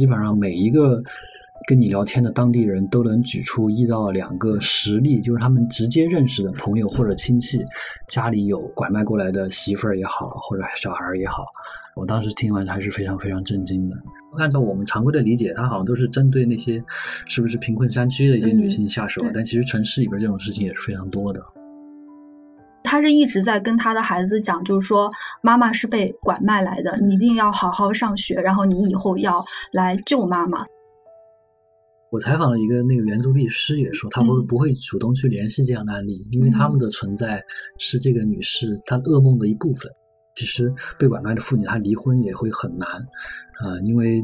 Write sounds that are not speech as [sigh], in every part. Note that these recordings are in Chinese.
基本上每一个跟你聊天的当地人都能举出一到两个实例，就是他们直接认识的朋友或者亲戚家里有拐卖过来的媳妇儿也好，或者小孩儿也好。我当时听完还是非常非常震惊的。按照我们常规的理解，他好像都是针对那些是不是贫困山区的一些女性下手，但其实城市里边这种事情也是非常多的。他是一直在跟他的孩子讲，就是说妈妈是被拐卖来的，你一定要好好上学，然后你以后要来救妈妈。我采访了一个那个援助律师，也说他不不会主动去联系这样的案例，因为他们的存在是这个女士她噩梦的一部分。其实被拐卖的妇女她离婚也会很难，啊，因为。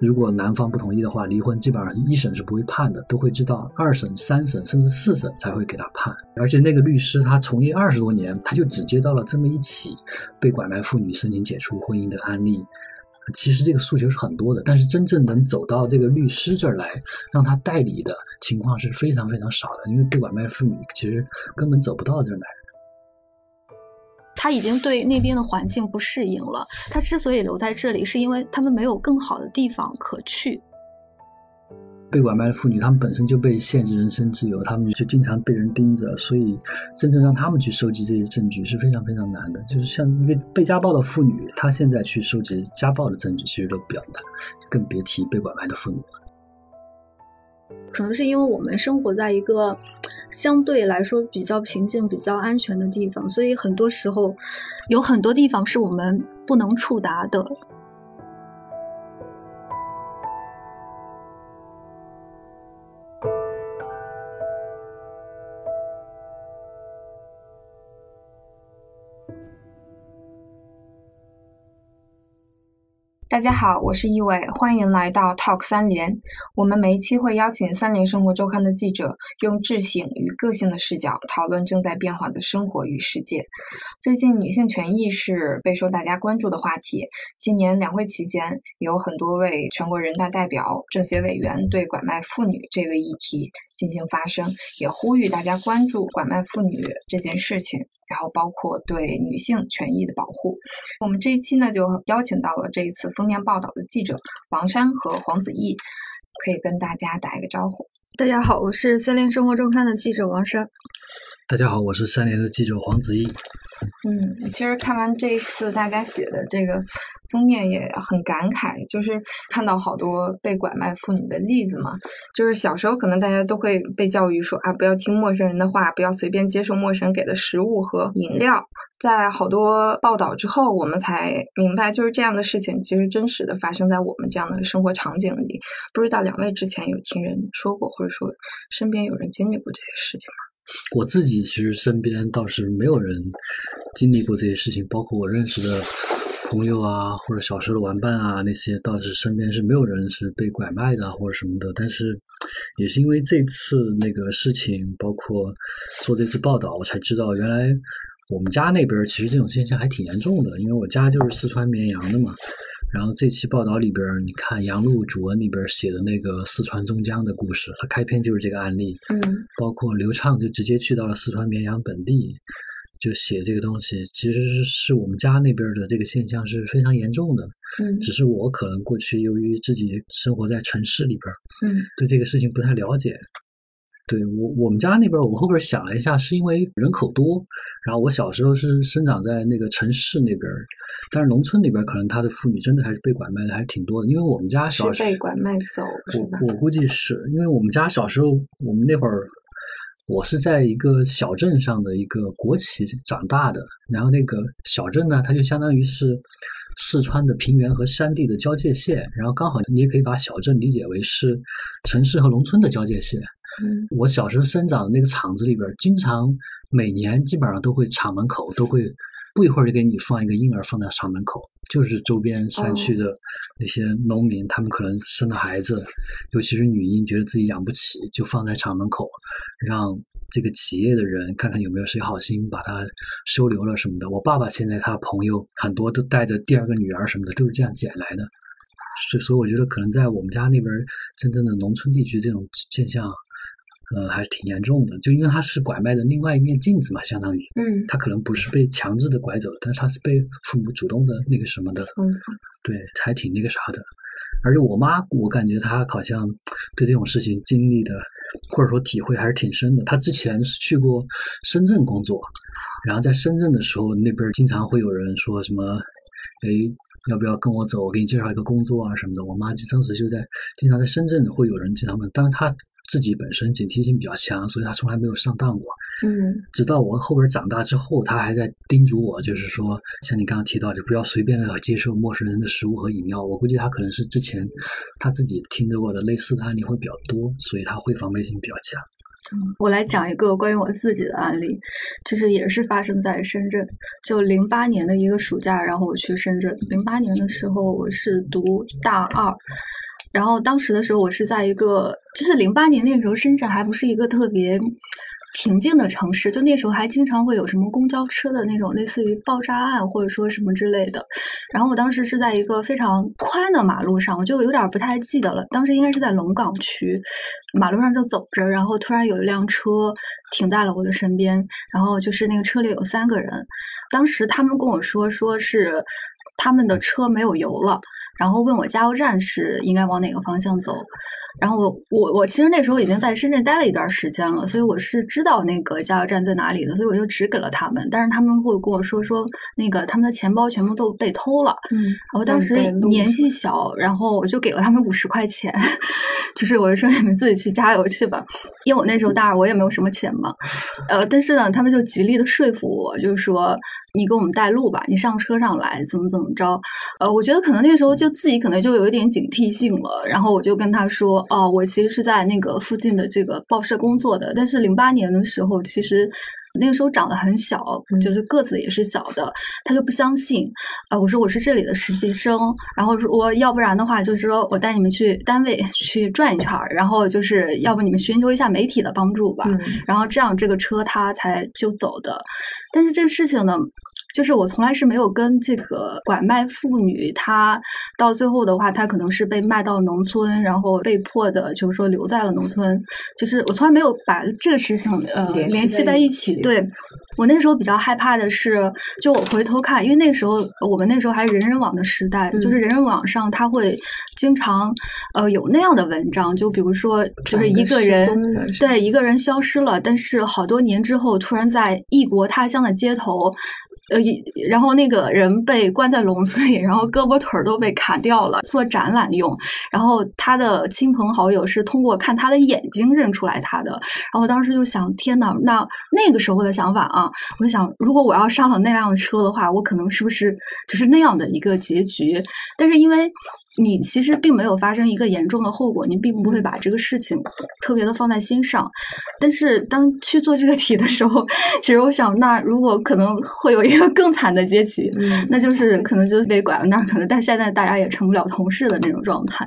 如果男方不同意的话，离婚基本上一审是不会判的，都会知道二审、三审甚至四审才会给他判。而且那个律师他从业二十多年，他就只接到了这么一起被拐卖妇女申请解除婚姻的案例。其实这个诉求是很多的，但是真正能走到这个律师这儿来让他代理的情况是非常非常少的，因为被拐卖妇女其实根本走不到这儿来。他已经对那边的环境不适应了。他之所以留在这里，是因为他们没有更好的地方可去。被拐卖的妇女，她们本身就被限制人身自由，她们就经常被人盯着，所以真正让他们去收集这些证据是非常非常难的。就是像一个被家暴的妇女，她现在去收集家暴的证据，其实都比较难，更别提被拐卖的妇女了。可能是因为我们生活在一个相对来说比较平静、比较安全的地方，所以很多时候有很多地方是我们不能触达的。大家好，我是一伟，欢迎来到 Talk 三联。我们每一期会邀请三联生活周刊的记者，用智性与个性的视角讨论正在变化的生活与世界。最近女性权益是备受大家关注的话题。今年两会期间，有很多位全国人大代表、政协委员对拐卖妇女这个议题进行发声，也呼吁大家关注拐卖妇女这件事情，然后包括对女性权益的保护。我们这一期呢，就邀请到了这一次封面报道的记者王珊和黄子毅，可以跟大家打一个招呼。大家好，我是森林生活周刊的记者王珊。大家好，我是三联的记者黄子毅。嗯，其实看完这一次大家写的这个封面也很感慨，就是看到好多被拐卖妇女的例子嘛。就是小时候可能大家都会被教育说啊，不要听陌生人的话，不要随便接受陌生人给的食物和饮料。在好多报道之后，我们才明白，就是这样的事情其实真实的发生在我们这样的生活场景里。不知道两位之前有听人说过，或者说身边有人经历过这些事情吗？我自己其实身边倒是没有人经历过这些事情，包括我认识的朋友啊，或者小时候的玩伴啊，那些倒是身边是没有人是被拐卖的或者什么的。但是也是因为这次那个事情，包括做这次报道，我才知道原来我们家那边其实这种现象还挺严重的。因为我家就是四川绵阳的嘛。然后这期报道里边，你看杨璐主文里边写的那个四川中江的故事，它开篇就是这个案例。嗯，包括刘畅就直接去到了四川绵阳本地，就写这个东西。其实是是我们家那边的这个现象是非常严重的。嗯，只是我可能过去由于自己生活在城市里边，嗯，对这个事情不太了解。对我我们家那边，我后边想了一下，是因为人口多。然后我小时候是生长在那个城市那边，但是农村那边可能他的妇女真的还是被拐卖的，还是挺多的。因为我们家小是被拐卖走，我我估计是因为我们家小时候，我们那会儿我是在一个小镇上的一个国企长大的，然后那个小镇呢，它就相当于是四川的平原和山地的交界线，然后刚好你也可以把小镇理解为是城市和农村的交界线。嗯，我小时候生长的那个厂子里边，经常每年基本上都会厂门口都会不一会儿就给你放一个婴儿放在厂门口，就是周边山区的那些农民，他们可能生了孩子，尤其是女婴，觉得自己养不起，就放在厂门口，让这个企业的人看看有没有谁好心把他收留了什么的。我爸爸现在他朋友很多都带着第二个女儿什么的，都是这样捡来的。所以，所以我觉得可能在我们家那边真正的农村地区，这种现象。呃，还是挺严重的，就因为他是拐卖的另外一面镜子嘛，相当于，嗯，他可能不是被强制的拐走，但是他是被父母主动的那个什么的，嗯，对，还挺那个啥的。而且我妈，我感觉她好像对这种事情经历的或者说体会还是挺深的。她之前是去过深圳工作，然后在深圳的时候，那边经常会有人说什么，哎，要不要跟我走？我给你介绍一个工作啊什么的。我妈当时就在经常在深圳会有人经常问，但是她自己本身警惕性比较强，所以他从来没有上当过。嗯，直到我后边长大之后，他还在叮嘱我，就是说，像你刚刚提到，就不要随便的接受陌生人的食物和饮料。我估计他可能是之前他自己听着过的类似的案例会比较多，所以他会防备性比较强。我来讲一个关于我自己的案例，就是也是发生在深圳，就零八年的一个暑假，然后我去深圳。零八年的时候，我是读大二，然后当时的时候，我是在一个，就是零八年那时候，深圳还不是一个特别。平静的城市，就那时候还经常会有什么公交车的那种类似于爆炸案或者说什么之类的。然后我当时是在一个非常宽的马路上，我就有点不太记得了。当时应该是在龙岗区，马路上就走着，然后突然有一辆车停在了我的身边，然后就是那个车里有三个人。当时他们跟我说，说是他们的车没有油了，然后问我加油站是应该往哪个方向走。然后我我我其实那时候已经在深圳待了一段时间了，所以我是知道那个加油站在哪里的，所以我就指给了他们。但是他们会跟我说说那个他们的钱包全部都被偷了。嗯，我当时年纪小，然后我就给了他们五十块钱，[laughs] 就是我就说你们自己去加油去吧，因为我那时候大二，我也没有什么钱嘛。呃，但是呢，他们就极力的说服我，就是说。你给我们带路吧，你上车上来，怎么怎么着？呃，我觉得可能那时候就自己可能就有一点警惕性了。然后我就跟他说，哦，我其实是在那个附近的这个报社工作的。但是零八年的时候，其实那个时候长得很小，就是个子也是小的。他就不相信。呃，我说我是这里的实习生，然后我要不然的话，就是说我带你们去单位去转一圈儿，然后就是要不你们寻求一下媒体的帮助吧。然后这样这个车他才就走的。但是这个事情呢？就是我从来是没有跟这个拐卖妇女，她到最后的话，她可能是被卖到农村，然后被迫的，就是说留在了农村。就是我从来没有把这个事情呃联系在一起。对我那时候比较害怕的是，就我回头看，因为那时候我们那时候还是人人网的时代，就是人人网上他会经常呃有那样的文章，就比如说就是一个人对一个人消失了，但是好多年之后突然在异国他乡的街头。呃，然后那个人被关在笼子里，然后胳膊腿儿都被砍掉了，做展览用。然后他的亲朋好友是通过看他的眼睛认出来他的。然后当时就想，天呐，那那个时候的想法啊，我想，如果我要上了那辆车的话，我可能是不是就是那样的一个结局？但是因为。你其实并没有发生一个严重的后果，你并不会把这个事情特别的放在心上。但是当去做这个题的时候，其实我想，那如果可能会有一个更惨的结局，那就是可能就被拐了那儿，可能但现在大家也成不了同事的那种状态。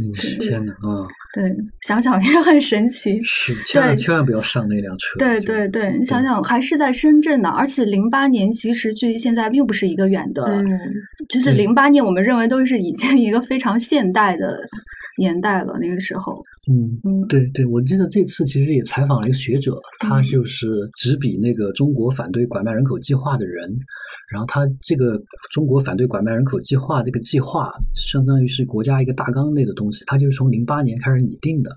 嗯，天哪，嗯，对，想想 [laughs] 也很神奇。是，千万千万不要上那辆车。对对对，你想想，还是在深圳呢，而且零八年其实距离现在并不是一个远的，嗯，就是零八年，我们认为都是已经一个非常现代的年代了。那个时候，嗯嗯，对对，我记得这次其实也采访了一个学者，他就是执笔那个中国反对拐卖人口计划的人。然后他这个中国反对拐卖人口计划这个计划，相当于是国家一个大纲类的东西，他就是从零八年开始拟定的。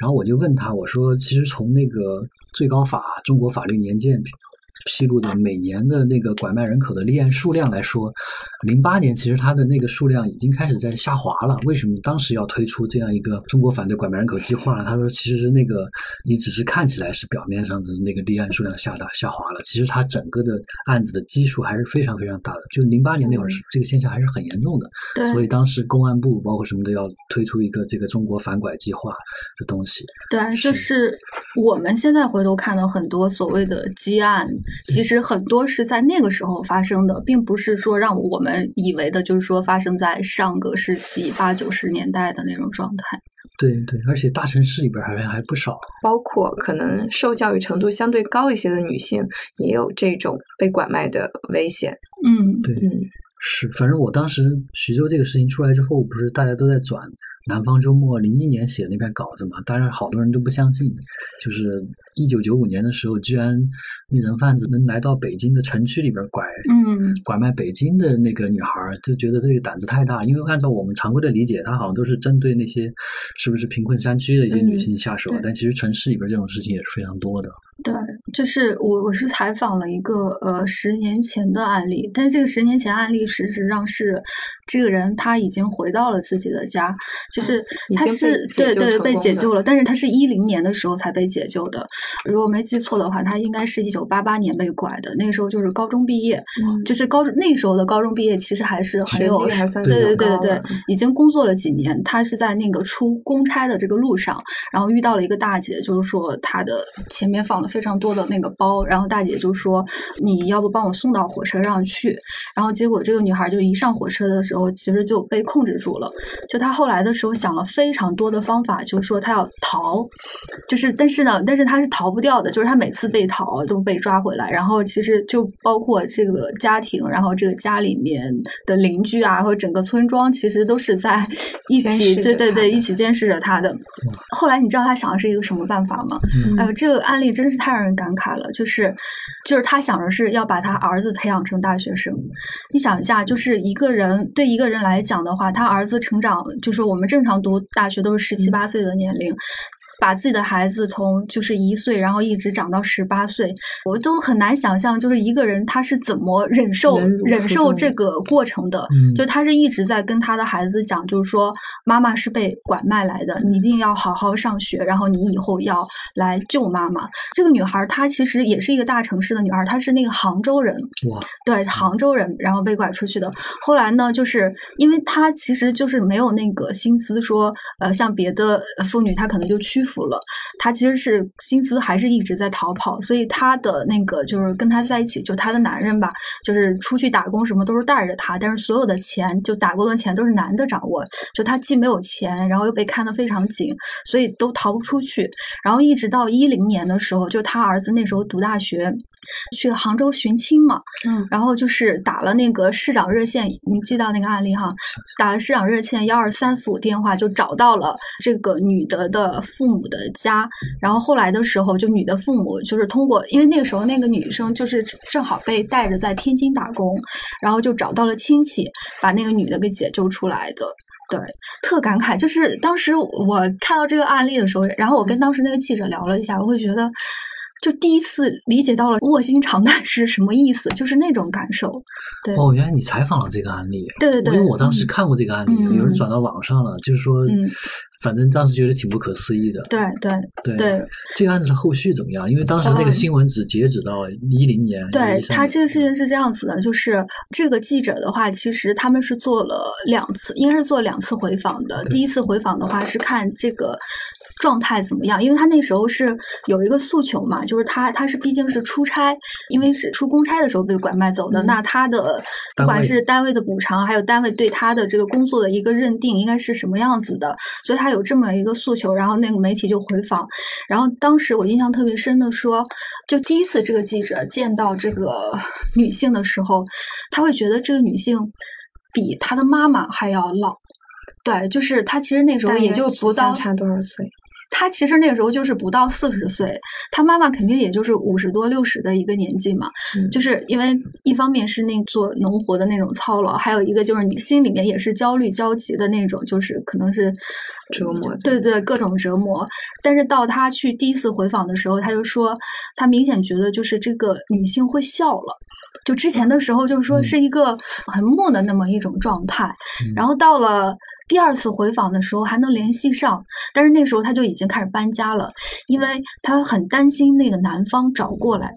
然后我就问他，我说，其实从那个最高法中国法律年鉴。披露的每年的那个拐卖人口的立案数量来说，零八年其实它的那个数量已经开始在下滑了。为什么当时要推出这样一个中国反对拐卖人口计划呢？他说，其实那个你只是看起来是表面上的那个立案数量下大下滑了，其实它整个的案子的基数还是非常非常大的。就零八年那会儿，这个现象还是很严重的。所以当时公安部包括什么都要推出一个这个中国反拐计划的东西。对，就是我们现在回头看到很多所谓的积案。其实很多是在那个时候发生的，并不是说让我们以为的，就是说发生在上个世纪八九十年代的那种状态。对对，而且大城市里边好像还不少，包括可能受教育程度相对高一些的女性，也有这种被拐卖的危险。嗯，对，是。反正我当时徐州这个事情出来之后，不是大家都在转南方周末零一年写的那篇稿子嘛，当然好多人都不相信，就是一九九五年的时候，居然那人贩子能来到北京的城区里边拐，嗯，拐卖北京的那个女孩，就觉得这个胆子太大。因为按照我们常规的理解，他好像都是针对那些是不是贫困山区的一些女性下手，但其实城市里边这种事情也是非常多的。对，就是我我是采访了一个呃十年前的案例，但是这个十年前案例事实上是这个人他已经回到了自己的家，就是他是对对被解救了，但是他是一零年的时候才被解救的，如果没记错的话，他应该是一九八八年被拐的，那个时候就是高中毕业，就是高那时候的高中毕业其实还是很有对对对对，已经工作了几年，他是在那个出公差的这个路上，然后遇到了一个大姐，就是说他的前面放了。非常多的那个包，然后大姐就说：“你要不帮我送到火车上去？”然后结果这个女孩就一上火车的时候，其实就被控制住了。就她后来的时候想了非常多的方法，就是说他要逃，就是但是呢，但是他是逃不掉的，就是他每次被逃都被抓回来。然后其实就包括这个家庭，然后这个家里面的邻居啊，或者整个村庄，其实都是在 [laughs] 一起，对对对，一起监视着他的。后来你知道他想的是一个什么办法吗？哎呦，这个案例真是。太让人感慨了，就是，就是他想着是要把他儿子培养成大学生。你想一下，就是一个人对一个人来讲的话，他儿子成长，就是我们正常读大学都是十七八岁的年龄。把自己的孩子从就是一岁，然后一直长到十八岁，我都很难想象，就是一个人他是怎么忍受忍受这个过程的。就他是一直在跟他的孩子讲，就是说妈妈是被拐卖来的，你一定要好好上学，然后你以后要来救妈妈。这个女孩她其实也是一个大城市的女孩，她是那个杭州人，哇，对，杭州人，然后被拐出去的。后来呢，就是因为她其实就是没有那个心思说，呃，像别的妇女，她可能就屈。服服了，他其实是心思还是一直在逃跑，所以他的那个就是跟他在一起，就他的男人吧，就是出去打工什么都是带着他，但是所有的钱就打工的钱都是男的掌握，就他既没有钱，然后又被看得非常紧，所以都逃不出去。然后一直到一零年的时候，就他儿子那时候读大学，去杭州寻亲嘛，嗯，然后就是打了那个市长热线，你记到那个案例哈，打了市长热线幺二三四五电话，就找到了这个女的的父母。母的家，然后后来的时候，就女的父母就是通过，因为那个时候那个女生就是正好被带着在天津打工，然后就找到了亲戚，把那个女的给解救出来的。对，特感慨，就是当时我看到这个案例的时候，然后我跟当时那个记者聊了一下，我会觉得。就第一次理解到了卧薪尝胆是什么意思，就是那种感受。对哦，原来你采访了这个案例。对对对，因为我当时看过这个案例，有人转到网上了，就是说，反正当时觉得挺不可思议的。对对对对，这个案子的后续怎么样？因为当时那个新闻只截止到一零年。对他这个事情是这样子的，就是这个记者的话，其实他们是做了两次，应该是做两次回访的。第一次回访的话是看这个状态怎么样，因为他那时候是有一个诉求嘛，就。就是他，他是毕竟是出差，因为是出公差的时候被拐卖走的。那他的不管是单位的补偿，还有单位对他的这个工作的一个认定，应该是什么样子的？所以他有这么一个诉求。然后那个媒体就回访，然后当时我印象特别深的说，就第一次这个记者见到这个女性的时候，他会觉得这个女性比他的妈妈还要老。对，就是他其实那时候也就不到差多少岁。他其实那个时候就是不到四十岁，他妈妈肯定也就是五十多六十的一个年纪嘛。就是因为一方面是那做农活的那种操劳，还有一个就是你心里面也是焦虑焦急的那种，就是可能是折磨。对对，各种折磨。但是到他去第一次回访的时候，他就说他明显觉得就是这个女性会笑了，就之前的时候就是说是一个很木的那么一种状态，然后到了。第二次回访的时候还能联系上，但是那时候他就已经开始搬家了，因为他很担心那个男方找过来，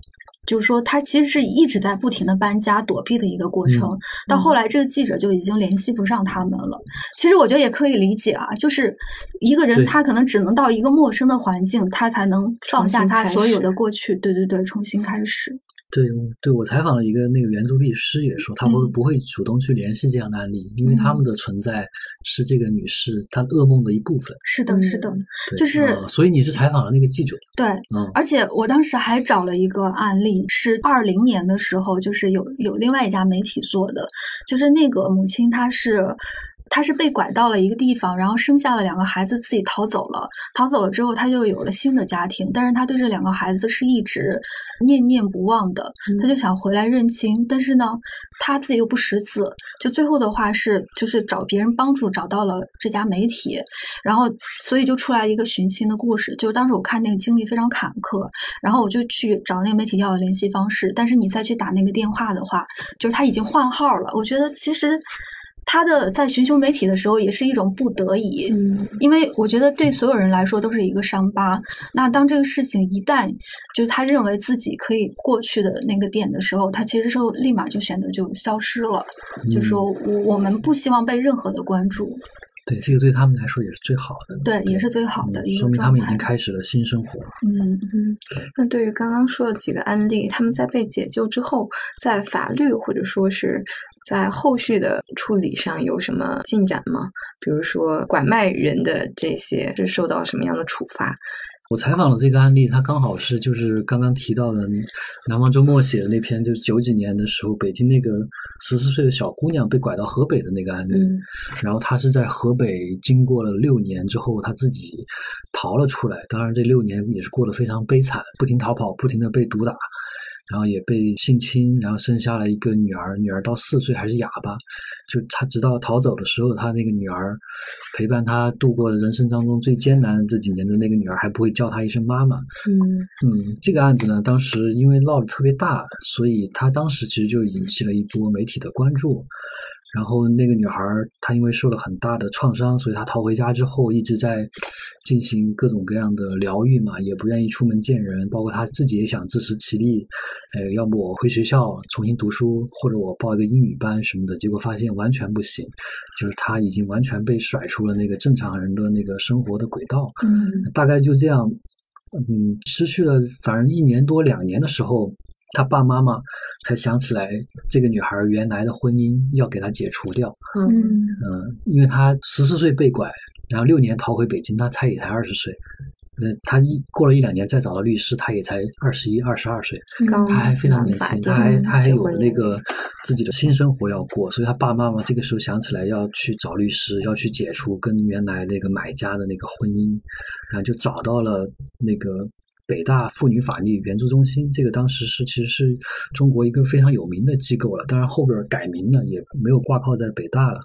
就是说他其实是一直在不停的搬家躲避的一个过程。到后来这个记者就已经联系不上他们了。其实我觉得也可以理解啊，就是一个人他可能只能到一个陌生的环境，他才能放下他所有的过去，对对对，重新开始。对对，我采访了一个那个原著律师，也说他不不会主动去联系这样的案例，因为他们的存在是这个女士她噩梦的一部分。是的，是的，就是所以你是采访了那个记者。对，嗯，而且我当时还找了一个案例，是二零年的时候，就是有有另外一家媒体做的，就是那个母亲她是。他是被拐到了一个地方，然后生下了两个孩子，自己逃走了。逃走了之后，他就有了新的家庭，但是他对这两个孩子是一直念念不忘的，他就想回来认亲，但是呢，他自己又不识字，就最后的话是就是找别人帮助找到了这家媒体，然后所以就出来一个寻亲的故事。就当时我看那个经历非常坎坷，然后我就去找那个媒体要了联系方式，但是你再去打那个电话的话，就是他已经换号了。我觉得其实。他的在寻求媒体的时候，也是一种不得已，嗯，因为我觉得对所有人来说都是一个伤疤。那当这个事情一旦就是他认为自己可以过去的那个点的时候，他其实就立马就选择就消失了，就说我我们不希望被任何的关注。对，这个对他们来说也是最好的。对，也是最好的一个说明他们已经开始了新生活。嗯嗯。那对于刚刚说的几个案例，他们在被解救之后，在法律或者说是在后续的处理上有什么进展吗？比如说拐卖人的这些是受到什么样的处罚？我采访了这个案例，他刚好是就是刚刚提到的南方周末写的那篇，就是九几年的时候，北京那个十四岁的小姑娘被拐到河北的那个案例。嗯，然后她是在河北经过了六年之后，她自己逃了出来。当然，这六年也是过得非常悲惨，不停逃跑，不停的被毒打。然后也被性侵，然后生下了一个女儿，女儿到四岁还是哑巴，就他直到逃走的时候，他那个女儿陪伴他度过人生当中最艰难这几年的那个女儿还不会叫他一声妈妈。嗯嗯，这个案子呢，当时因为闹得特别大，所以他当时其实就引起了一波媒体的关注。然后那个女孩她因为受了很大的创伤，所以她逃回家之后一直在进行各种各样的疗愈嘛，也不愿意出门见人。包括她自己也想自食其力，呃，要不我回学校重新读书，或者我报一个英语班什么的。结果发现完全不行，就是她已经完全被甩出了那个正常人的那个生活的轨道。嗯，大概就这样，嗯，失去了反正一年多两年的时候。他爸妈妈才想起来，这个女孩原来的婚姻要给她解除掉。嗯嗯，因为她十四岁被拐，然后六年逃回北京，她才也才二十岁。那她一过了一两年再找到律师，她也才二十一、二十二岁，她还非常年轻，她还她还有那个自己的新生活要过，所以她爸爸妈妈这个时候想起来要去找律师，要去解除跟原来那个买家的那个婚姻，然后就找到了那个。北大妇女法律援助中心，这个当时是其实是中国一个非常有名的机构了。当然后边改名了，也没有挂靠在北大了。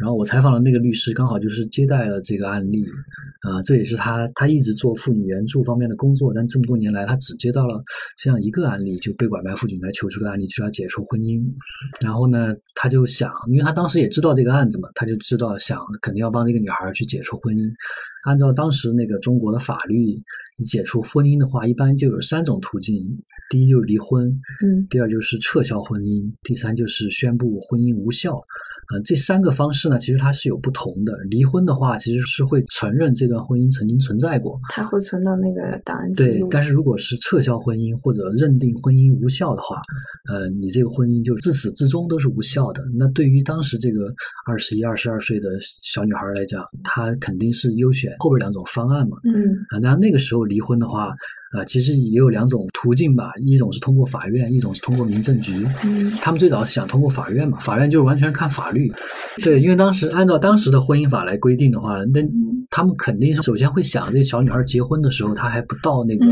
然后我采访的那个律师，刚好就是接待了这个案例，啊，这也是他他一直做妇女援助方面的工作，但这么多年来，他只接到了这样一个案例，就被拐卖妇女来求助的案例，就要解除婚姻。然后呢，他就想，因为他当时也知道这个案子嘛，他就知道想肯定要帮这个女孩去解除婚姻。按照当时那个中国的法律，解除婚姻的话，一般就有三种途径：第一就是离婚，嗯，第二就是撤销婚姻，第三就是宣布婚姻无效。呃，这三个方式呢，其实它是有不同的。离婚的话，其实是会承认这段婚姻曾经存在过，它会存到那个档案记对，但是如果是撤销婚姻或者认定婚姻无效的话，呃，你这个婚姻就自始至终都是无效的。那对于当时这个二十一、二十二岁的小女孩来讲，她肯定是优选后边两种方案嘛。嗯啊，当然那个时候离婚的话，呃，其实也有两种途径吧，一种是通过法院，一种是通过民政局。嗯他们最早是想通过法院嘛，法院就是完全看法律。对，因为当时按照当时的婚姻法来规定的话，那他们肯定是首先会想，这小女孩结婚的时候她还不到那个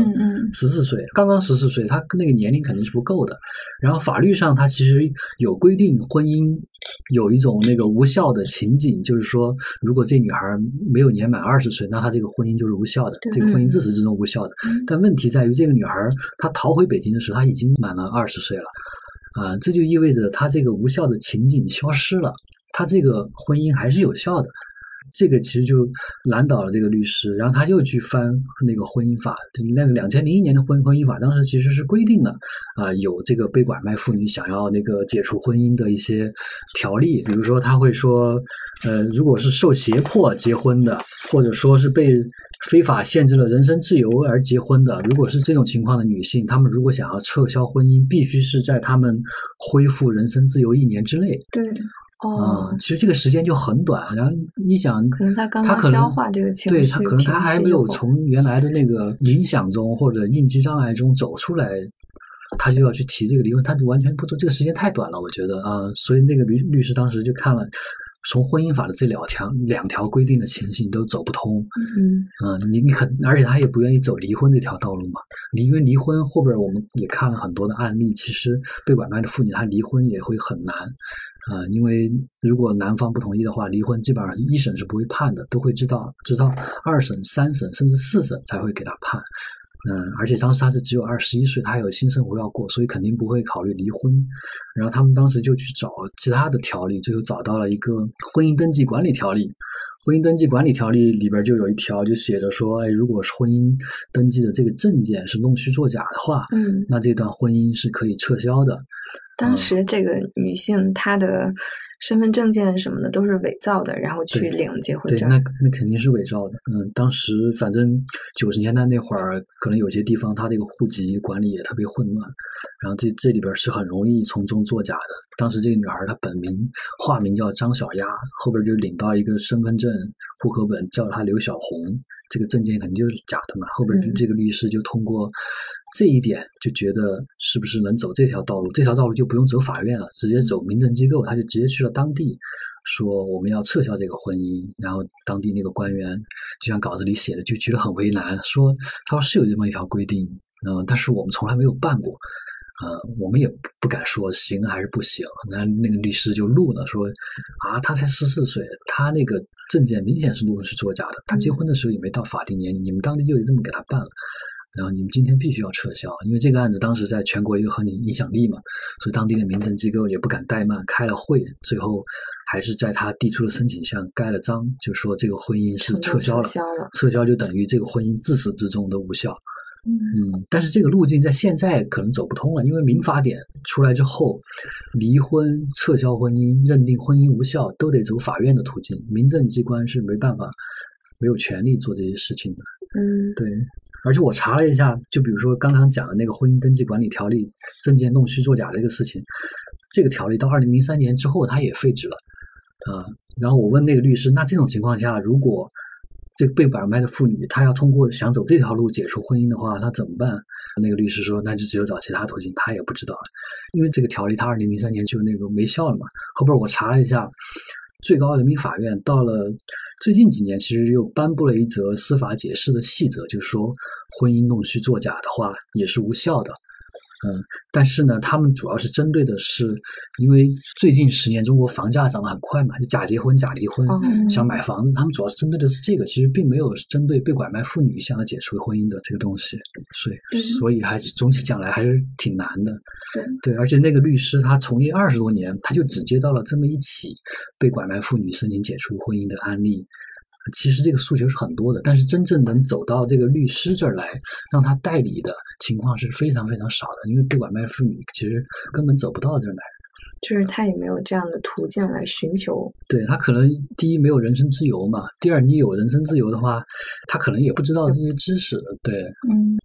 十四岁，刚刚十四岁，她那个年龄肯定是不够的。然后法律上它其实有规定，婚姻有一种那个无效的情景，就是说，如果这女孩没有年满二十岁，那她这个婚姻就是无效的，这个婚姻自始至终无效的。但问题在于，这个女孩她逃回北京的时候，她已经满了二十岁了，啊、这就意味着她这个无效的情景消失了，她这个婚姻还是有效的。这个其实就难倒了这个律师，然后他又去翻那个婚姻法，那个两千零一年的婚婚姻法，当时其实是规定了啊、有这个被拐卖妇女想要那个解除婚姻的一些条例，比如说他会说，呃，如果是受胁迫结婚的，或者说是被非法限制了人身自由而结婚的，如果是这种情况的女性，她们如果想要撤销婚姻，必须是在她们恢复人身自由一年之内。对哦啊、，其实这个时间就很短。然后你想，可能他刚刚消化这个情绪，对他可能他还没有从原来的那个影响中或者应激障碍中走出来，他就要去提这个离婚，他就完全不做，这个时间太短了，我觉得啊、所以那个律律师当时就看了。从婚姻法的这两条两条规定的情形都走不通。嗯嗯，你你很，而且他也不愿意走离婚这条道路嘛。离因为离婚后边我们也看了很多的案例，其实被拐卖的妇女她离婚也会很难。啊，因为如果男方不同意的话，离婚基本上一审是不会判的，都会知道知道二审、三审甚至四审才会给他判。嗯，而且当时他是只有二十一岁，他还有新生活要过，所以肯定不会考虑离婚。然后他们当时就去找其他的条例，最后找到了一个婚姻登记管理条例。婚姻登记管理条例里边就有一条，就写着说，哎，如果是婚姻登记的这个证件是弄虚作假的话，嗯，那这段婚姻是可以撤销的。当时这个女性她的身份证件什么的都是伪造的，然后去领结婚证对，证。那那肯定是伪造的。嗯，当时反正九十年代那会儿，可能有些地方它这个户籍管理也特别混乱，然后这这里边是很容易从中作假的。当时这个女孩她本名化名叫张小丫，后边就领到一个身份证、户口本，叫她刘小红，这个证件肯定就是假的嘛。后边嗯这个律师就通过这一点就觉得是不是能走这条道路？这条道路就不用走法院了，直接走民政机构，他就直接去了当地。说我们要撤销这个婚姻，然后当地那个官员就像稿子里写的，就觉得很为难，说他说是有这么一条规定，嗯、但是我们从来没有办过，呃，我们也不不敢说行还是不行。那那个律师就怒了，说啊，他才十四岁，他那个证件明显是录的是作假的，他结婚的时候也没到法定年龄，你们当地就得这么给他办了。然后你们今天必须要撤销，因为这个案子当时在全国也有很有影响力嘛，所以当地的民政机构也不敢怠慢，开了会，最后还是在他递出的申请上盖了章，就说这个婚姻是撤销了，撤销了撤销就等于这个婚姻自始至终都无效。嗯嗯，但是这个路径在现在可能走不通了，因为民法典出来之后，离婚、撤销婚姻、认定婚姻无效都得走法院的途径，民政机关是没办法、没有权利做这些事情的。嗯对，而且我查了一下，就比如说刚刚讲的那个婚姻登记管理条例证件弄虚作假的这个事情，这个条例到二零零三年之后它也废止了啊、然后我问那个律师，那这种情况下，如果这个被拐卖的妇女她要通过想走这条路解除婚姻的话，那怎么办？那个律师说，那就只有找其他途径，他也不知道，因为这个条例他二零零三年就那个没效了嘛。后边我查了一下，最高人民法院到了最近几年，其实又颁布了一则司法解释的细则，就是说婚姻弄虚作假的话也是无效的。嗯，但是呢，他们主要是针对的是，因为最近十年中国房价涨得很快嘛，就假结婚、假离婚，哦想买房子，他们主要是针对的是这个，其实并没有针对被拐卖妇女想要解除婚姻的这个东西，所以、嗯所以还是总体讲来还是挺难的。对对，而且那个律师他从业二十多年，他就只接到了这么一起被拐卖妇女申请解除婚姻的案例。其实这个诉求是很多的，但是真正能走到这个律师这儿来，让他代理的情况是非常非常少的，因为被拐卖妇女其实根本走不到这儿来。就是他也没有这样的途径来寻求。对他可能第一没有人身自由嘛，第二你有人身自由的话，他可能也不知道这些知识。对，嗯，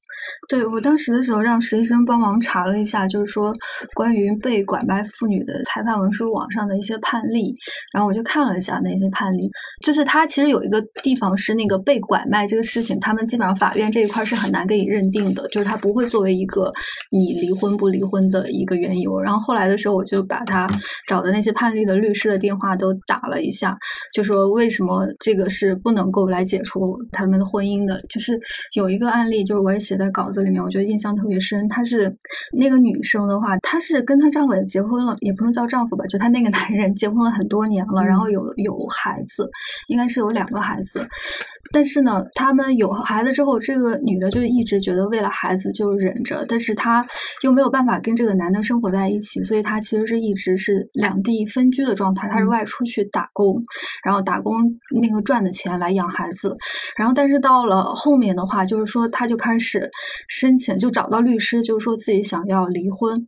对我当时的时候让实习生帮忙查了一下，就是说关于被拐卖妇女的裁判文书网上的一些判例，然后我就看了一下那些判例，就是它其实有一个地方是那个被拐卖这个事情，他们基本上法院这一块是很难给你认定的，就是它不会作为一个你离婚不离婚的一个缘由。然后后来的时候，我就把他找的那些判例的律师的电话都打了一下，就说为什么这个是不能够来解除他们的婚姻的。就是有一个案例，就是我也写在稿子里面，我觉得印象特别深。她是那个女生的话，她是跟她丈夫也结婚了，也不能叫丈夫吧，就她那个男人结婚了很多年了，然后有有孩子，应该是有两个孩子。但是呢，他们有孩子之后，这个女的就一直觉得为了孩子就忍着，但是她又没有办法跟这个男的生活在一起，所以她其实是一直是两地分居的状态。她是外出去打工，然后打工那个赚的钱来养孩子，然后但是到了后面的话，就是说她就开始申请，就找到律师，就是说自己想要离婚，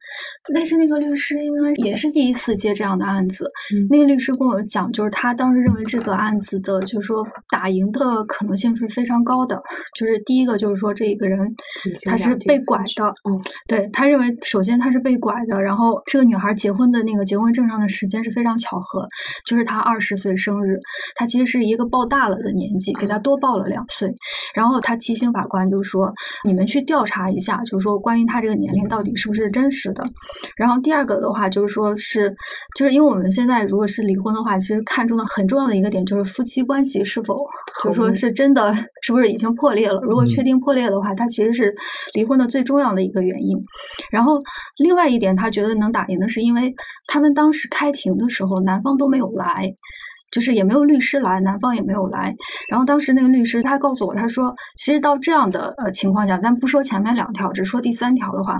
但是那个律师应该也是第一次接这样的案子，嗯。那个律师跟我讲，就是他当时认为这个案子的，就是说打赢的可能性是非常高的。就是第一个就是说这一个人他是被拐的，嗯，对他认为，首先他是被拐的，然后这个女孩结婚的那个结婚证上的时间是非常巧合，就是她二十岁生日，她其实是一个报大了的年纪，给她多报了两岁。然后他提醒法官，就是说你们去调查一下，就是说关于她这个年龄到底是不是真实的。然后第二个的话，就是说是，就是因为我们现在如果是离婚的话，其实看中的很重要的一个点就是夫妻关系是否，就是说是真的是不是已经破裂了。如果确嗯定破裂的话，它其实是离婚的最重要的一个原因。然后另外一点，他觉得能打赢的是，因为他们当时开庭的时候，男方都没有来。就是也没有律师来，男方也没有来。然后当时那个律师他告诉我，他说，其实到这样的呃情况下，咱不说前面两条，只说第三条的话，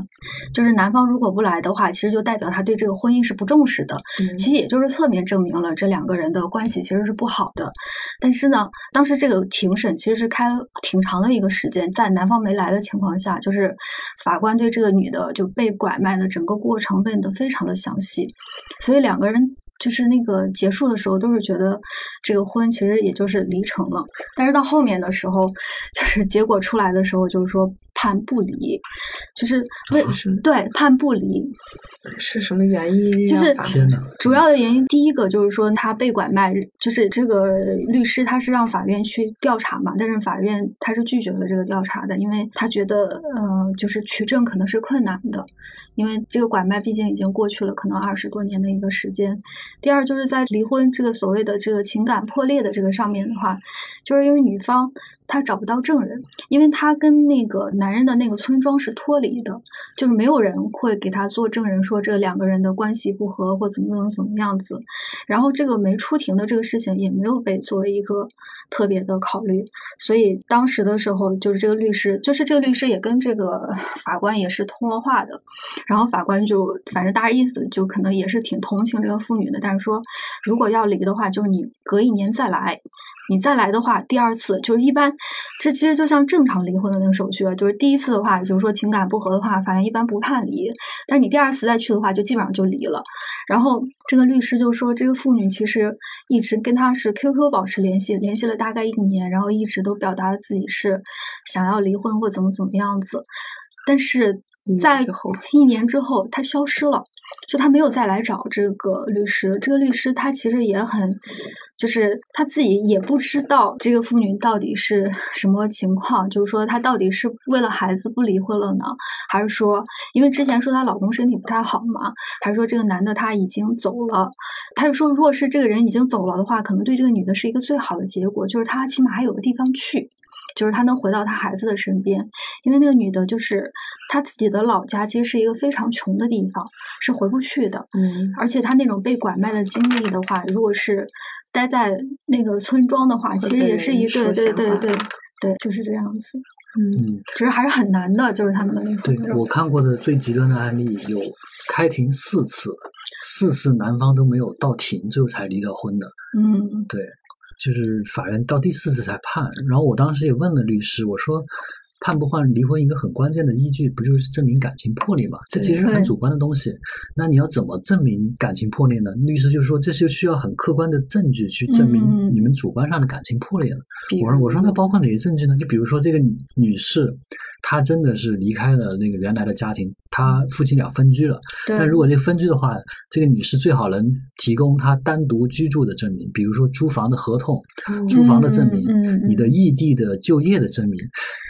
就是男方如果不来的话，其实就代表他对这个婚姻是不重视的。嗯其实也就是侧面证明了这两个人的关系其实是不好的。但是呢，当时这个庭审其实是开了挺长的一个时间，在男方没来的情况下，就是法官对这个女的就被拐卖的整个过程问得非常的详细，所以两个人。就是那个结束的时候，都是觉得这个婚其实也就是离成了，但是到后面的时候，就是结果出来的时候，就是说判不离，就是为是对判不离，是什么原因就是主要的原因，第一个就是说他被拐卖，就是这个律师他是让法院去调查嘛，但是法院他是拒绝了这个调查的，因为他觉得，呃，就是取证可能是困难的，因为这个拐卖毕竟已经过去了可能二十多年的一个时间。第二就是在离婚这个所谓的这个情感破裂的这个上面的话，就是因为女方她找不到证人，因为她跟那个男人的那个村庄是脱离的，就是没有人会给她做证人，说这两个人的关系不和或怎么怎么怎么样子。然后这个没出庭的这个事情也没有被作为一个特别的考虑，所以当时的时候，就是这个律师，就是这个律师也跟这个法官也是通了话的，然后法官就反正大意思就可能也是挺同情这个妇女的，但是说如果要离的话，就是你隔一年再来。你再来的话，第二次就是一般，这其实就像正常离婚的那个手续啊，就是第一次的话，就是说情感不和的话，法院一般不判离，但是你第二次再去的话，就基本上就离了。然后这个律师就说，这个妇女其实一直跟他是 QQ 保持联系，联系了大概一年，然后一直都表达了自己是想要离婚或怎么怎么样子，但是在一年之后，他消失了，就他没有再来找这个律师。这个律师他其实也很，就是他自己也不知道这个妇女到底是什么情况，就是说她到底是为了孩子不离婚了呢，还是说因为之前说她老公身体不太好嘛，还是说这个男的他已经走了？他就说，如果是这个人已经走了的话，可能对这个女的是一个最好的结果，就是她起码还有个地方去。就是他能回到他孩子的身边，因为那个女的，就是她自己的老家，其实是一个非常穷的地方，是回不去的。嗯而且她那种被拐卖的经历的话，如果是待在那个村庄的话，其实也是一人说对对对对对，就是这样子。嗯嗯，只是还是很难的，就是他们的那对。我看过的最极端的案例有开庭四次，四次男方都没有到庭，最后才离了婚的。嗯对，就是法院到第四次才判。然后我当时也问了律师，我说判不判离婚一个很关键的依据，不就是证明感情破裂嘛？这其实是很主观的东西。那你要怎么证明感情破裂呢？律师就说这就需要很客观的证据去证明嗯你们主观上的感情破裂了。比我说我说那包括哪些证据呢？就比如说这个女女士，她真的是离开了那个原来的家庭，她夫妻俩分居了。但如果这个分居的话，这个女士最好能提供她单独居住的证明，比如说租房的合同、嗯租房的证明、你的异地的就业的证明。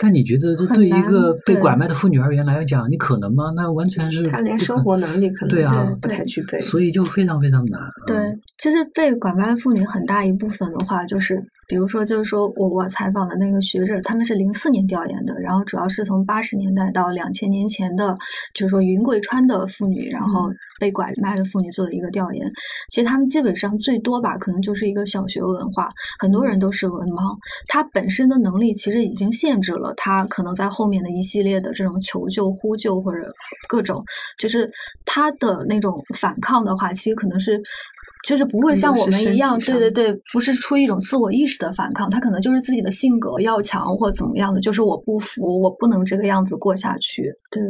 但你觉得这这对一个被拐卖的妇女而言来讲，你可能吗？那完全是他连生活能力可能对啊都不太具备。所以就非常非常难。对嗯，其实被拐卖的妇女很大一部分的话，就是比如说，就是说我我采访的那个学者，他们是零四年调研的，然后主要是从八十年代到两千年前的，就是说云贵川的妇女，然后被拐卖的妇女做的一个调研。其实他们基本上最多吧，可能就是一个小学文化，很多人都是文盲，他本身的能力其实已经限制了他可能在后面的一系列的这种求救、呼救或者各种，就是他的那种反抗的话，其实可能是。就是不会像我们一样，对对对，不是出于一种自我意识的反抗，他可能就是自己的性格要强或怎么样的，就是我不服，我不能这个样子过下去。对，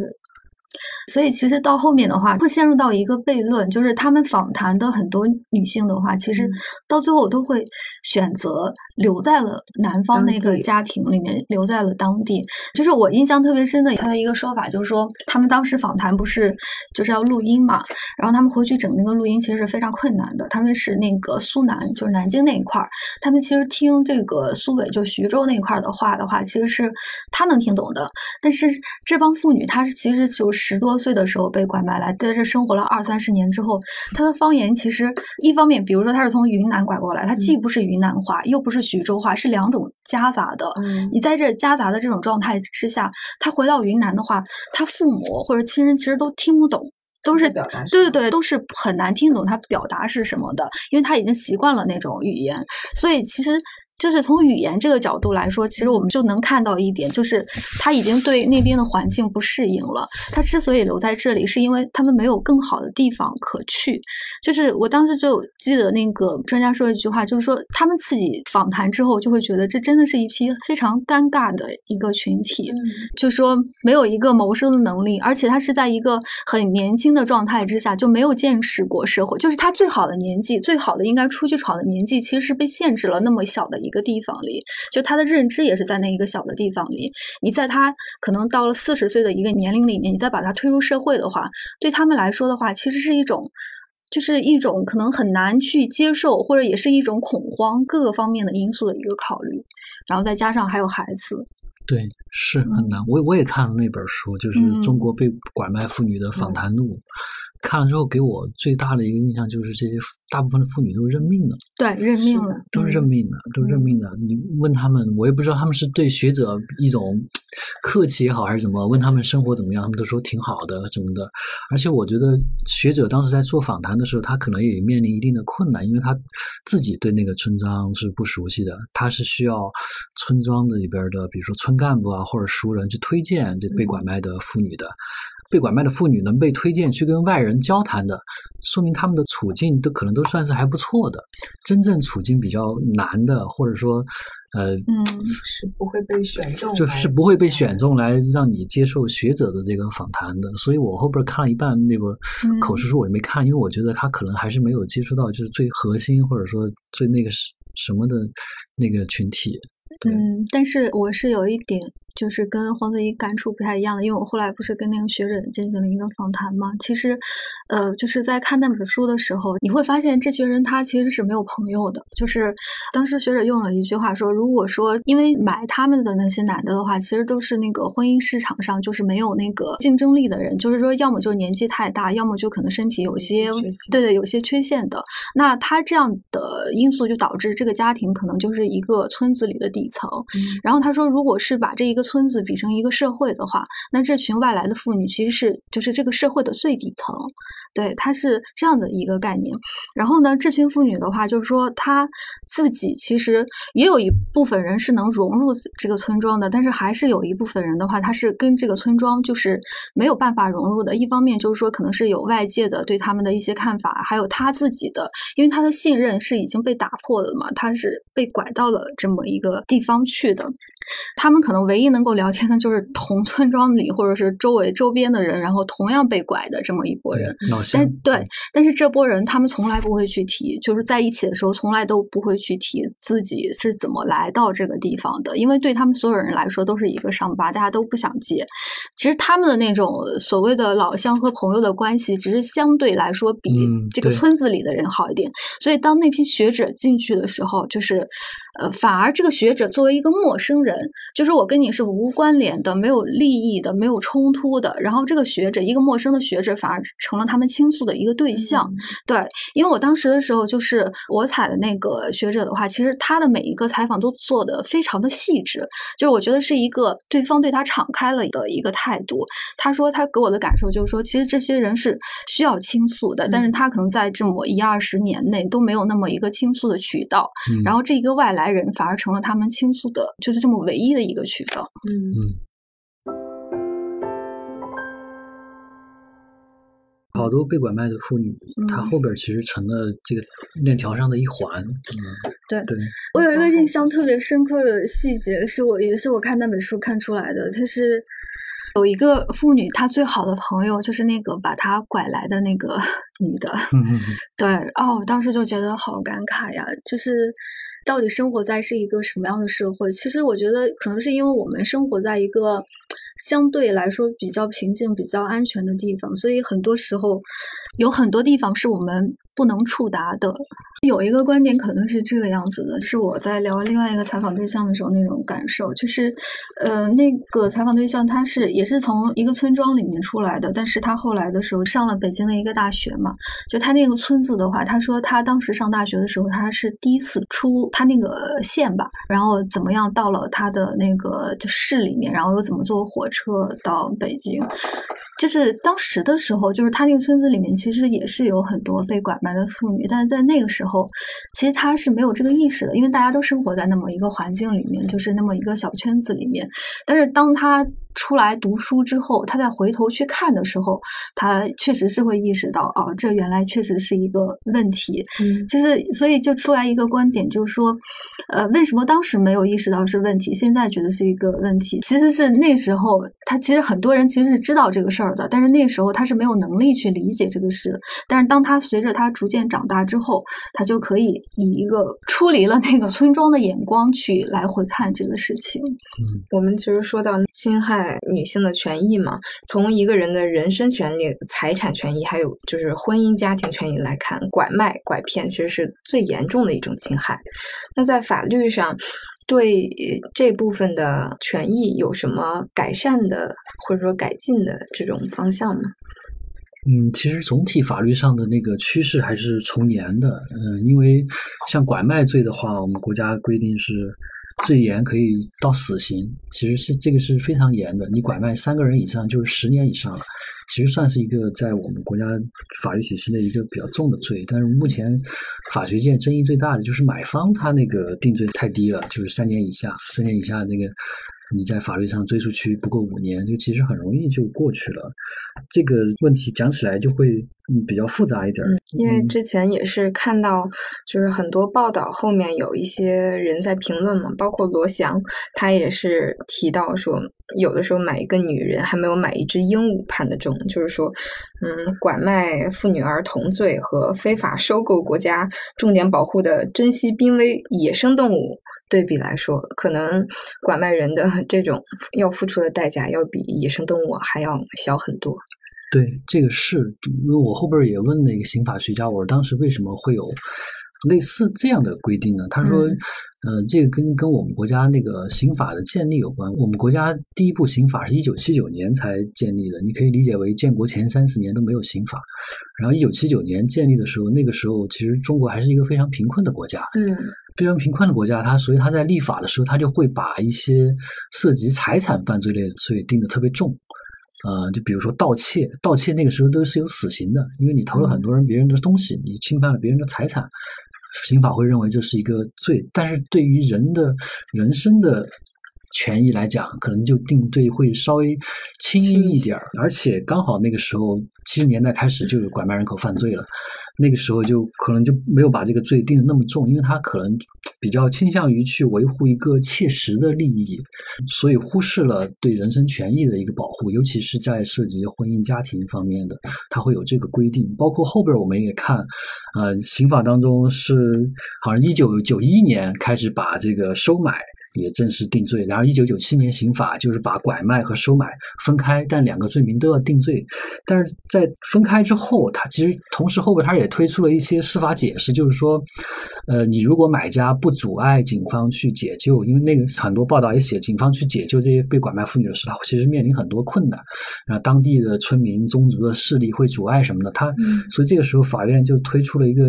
所以其实到后面的话，会陷入到一个悖论，就是他们访谈的很多女性的话，其实到最后都会选择留在了男方那个家庭里面，留在了当地。就是我印象特别深的他的一个说法，就是说他们当时访谈不是就是要录音嘛，然后他们回去整那个录音其实是非常困难的。他们是那个苏南，就是南京那一块儿，他们其实听这个苏北，就徐州那块儿的话的话，其实是他能听懂的。但是这帮妇女，她是其实就十多岁的时候被拐卖来，在这生活了二三十年之后，他的方言其实一方面，比如说他是从云南拐过来，他既不是云南话，又不是徐州话，是两种夹杂的。你在这夹杂的这种状态之下，他回到云南的话，他父母或者亲人其实都听不懂，都是对对对，都是很难听懂他表达是什么的，因为他已经习惯了那种语言，所以其实。就是从语言这个角度来说，其实我们就能看到一点，就是他已经对那边的环境不适应了。他之所以留在这里，是因为他们没有更好的地方可去。就是我当时就记得那个专家说一句话，就是说他们自己访谈之后就会觉得这真的是一批非常尴尬的一个群体，就说没有一个谋生的能力，而且他是在一个很年轻的状态之下就没有见识过社会，就是他最好的年纪，最好的应该出去闯的年纪，其实是被限制了那么小的一。一个地方里，就他的认知也是在那一个小的地方里。你在他可能到了四十岁的一个年龄里面，你再把他推入社会的话，对他们来说的话，其实是一种，就是一种可能很难去接受，或者也是一种恐慌，各个方面的因素的一个考虑。然后再加上还有孩子，对，是很难。我我也看了那本书，就是《中国被拐卖妇女的访谈录》。看了之后，给我最大的一个印象就是，这些大部分的妇女都是认命的。对，认命了，都是认命的，都认命的。你问他们，我也不知道他们是对学者一种客气也好，还是怎么？问他们生活怎么样，他们都说挺好的，什么的。而且我觉得学者当时在做访谈的时候，他可能也面临一定的困难，因为他自己对那个村庄是不熟悉的，他是需要村庄的里边的，比如说村干部啊或者熟人去推荐这被拐卖的妇女的。被拐卖的妇女能被推荐去跟外人交谈的，说明他们的处境都可能都算是还不错的。真正处境比较难的，或者说，呃，嗯，是不会被选中，就是不会被选中来让你接受学者的这个访谈的。所以我后边看了一半那个口述书，我也没看，因为我觉得他可能还是没有接触到就是最核心或者说最那个什什么的那个群体。嗯，但是我是有一点。就是跟黄子怡感触不太一样的，因为我后来不是跟那个学者进行了一个访谈嘛。其实，呃，就是在看那本书的时候，你会发现这群人他其实是没有朋友的。就是当时学者用了一句话说，如果说因为买他们的那些男的的话，其实都是那个婚姻市场上就是没有那个竞争力的人，就是说要么就是年纪太大，要么就可能身体有些对对有些缺陷的。那他这样的因素就导致这个家庭可能就是一个村子里的底层。然后他说，如果是把这一个村子比成一个社会的话，那这群外来的妇女其实是就是这个社会的最底层，对，它是这样的一个概念。然后呢，这群妇女的话，就是说她自己其实也有一部分人是能融入这个村庄的，但是还是有一部分人的话，他是跟这个村庄就是没有办法融入的。一方面就是说，可能是有外界的对他们的一些看法，还有他自己的，因为他的信任是已经被打破了嘛，他是被拐到了这么一个地方去的，他们可能唯一。能够聊天的，就是同村庄里或者是周围周边的人，然后同样被拐的这么一拨人。但对，但是这波人他们从来不会去提，就是在一起的时候从来都不会去提自己是怎么来到这个地方的，因为对他们所有人来说都是一个伤疤，大家都不想接。其实他们的那种所谓的老乡和朋友的关系，只是相对来说比这个村子里的人好一点。所以当那批学者进去的时候，就是呃，反而这个学者作为一个陌生人，就是我跟你是。无关联的、没有利益的、没有冲突的。然后这个学者，一个陌生的学者，反而成了他们倾诉的一个对象。对，因为我当时的时候，就是我采的那个学者的话，其实他的每一个采访都做的非常的细致，就是我觉得是一个对方对他敞开了的一个态度。他说他给我的感受就是说，其实这些人是需要倾诉的，但是他可能在这么一二十年内都没有那么一个倾诉的渠道。然后这一个外来人反而成了他们倾诉的，就是这么唯一的一个渠道。嗯嗯，好多被拐卖的妇女，她后边其实成了这个链条上的一环。嗯，对对。我有一个印象特别深刻的细节，是我也是我看那本书看出来的。她是有一个妇女，她最好的朋友就是那个把她拐来的那个 [laughs] 女的。嗯对，哦，我当时就觉得好尴尬呀，就是到底生活在是一个什么样的社会？其实我觉得可能是因为我们生活在一个。相对来说比较平静、比较安全的地方，所以很多时候有很多地方是我们不能触达的。有一个观点可能是这个样子的，是我在聊另外一个采访对象的时候那种感受，就是，呃，那个采访对象他是也是从一个村庄里面出来的，但是他后来的时候上了北京的一个大学嘛，就他那个村子的话，他说他当时上大学的时候，他是第一次出他那个县吧，然后怎么样到了他的那个就市里面，然后又怎么坐火车到北京。就是当时的时候，就是他那个村子里面其实也是有很多被拐卖的妇女，但是在那个时候，其实他是没有这个意识的，因为大家都生活在那么一个环境里面，就是那么一个小圈子里面。但是当他出来读书之后，他再回头去看的时候，他确实是会意识到，哦，这原来确实是一个问题。嗯，就是所以就出来一个观点，就是说，呃，为什么当时没有意识到是问题，现在觉得是一个问题？其实是那时候，他其实很多人其实是知道这个事儿的，但是那时候他是没有能力去理解这个事。但是当他随着他逐渐长大之后，他就可以以一个出离了那个村庄的眼光去来回看这个事情。嗯，我们其实说到侵害。女性的权益嘛，从一个人的人身权利、财产权益，还有就是婚姻家庭权益来看，拐卖、拐骗其实是最严重的一种侵害。那在法律上，对这部分的权益有什么改善的或者说改进的这种方向吗？嗯，其实总体法律上的那个趋势还是从严的。嗯，因为像拐卖罪的话，我们国家规定是。最严可以到死刑，其实是这个是非常严的。你拐卖三个人以上就是十年以上了，其实算是一个在我们国家法律体系的一个比较重的罪。但是目前法学界争议最大的就是买方他那个定罪太低了，就是三年以下，三年以下那个。你在法律上追诉期不够五年，这个其实很容易就过去了。这个问题讲起来就会嗯比较复杂一点。因为之前也是看到，就是很多报道后面有一些人在评论嘛，包括罗翔，他也是提到说，有的时候买一个女人还没有买一只鹦鹉判的重。就是说，嗯，拐卖妇女儿童罪和非法收购国家重点保护的珍稀濒危野生动物。对比来说，可能拐卖人的这种要付出的代价要比野生动物还要小很多。对，这个是因为我后边也问那个刑法学家，我说当时为什么会有类似这样的规定呢？他说，呃，这个跟跟我们国家那个刑法的建立有关。我们国家第一部刑法是一九七九年才建立的，你可以理解为建国前三十年都没有刑法。然后一九七九年建立的时候，那个时候其实中国还是一个非常贫困的国家。嗯。非常贫困的国家，它所以它在立法的时候，它就会把一些涉及财产犯罪类的罪定的特别重，呃，就比如说盗窃，盗窃那个时候都是有死刑的，因为你偷了很多人别人的东西，你侵犯了别人的财产，刑法会认为这是一个罪。但是对于人的人身的权益来讲，可能就定罪会稍微轻一点儿，而且刚好那个时候七十年代开始就有拐卖人口犯罪了。那个时候就可能就没有把这个罪定的那么重，因为他可能比较倾向于去维护一个切实的利益，所以忽视了对人身权益的一个保护，尤其是在涉及婚姻家庭方面的，它会有这个规定。包括后边我们也看，呃，刑法当中是好像一九九一年开始把这个收买。也正式定罪，然后一九九七年刑法就是把拐卖和收买分开，但两个罪名都要定罪。但是在分开之后，他其实同时后边他也推出了一些司法解释，就是说，呃，你如果买家不阻碍警方去解救，因为那个很多报道也写，警方去解救这些被拐卖妇女的时候，其实面临很多困难，然后当地的村民、宗族的势力会阻碍什么的，他所以这个时候法院就推出了一个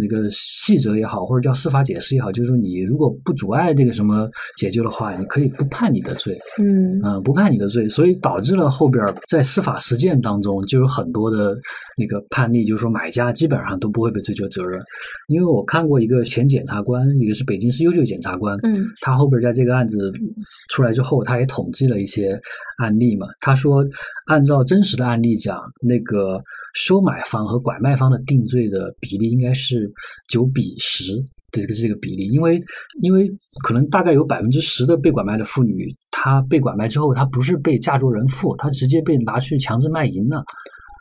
那个细则也好，或者叫司法解释也好，就是说你如果不阻碍这个什么。解救的话，你可以不判你的罪，嗯。嗯，不判你的罪，所以导致了后边在司法实践当中就有很多的那个判例，就是说买家基本上都不会被追究责任，因为我看过一个前检察官，一个是北京市优秀检察官，嗯他后边在这个案子出来之后，他也统计了一些案例嘛。他说，按照真实的案例讲，那个收买方和拐卖方的定罪的比例应该是九比十这个这个比例，因为因为可能大概有百分之十的被拐卖的妇女，她被拐卖之后，她不是被嫁作人妇，她直接被拿去强制卖淫了。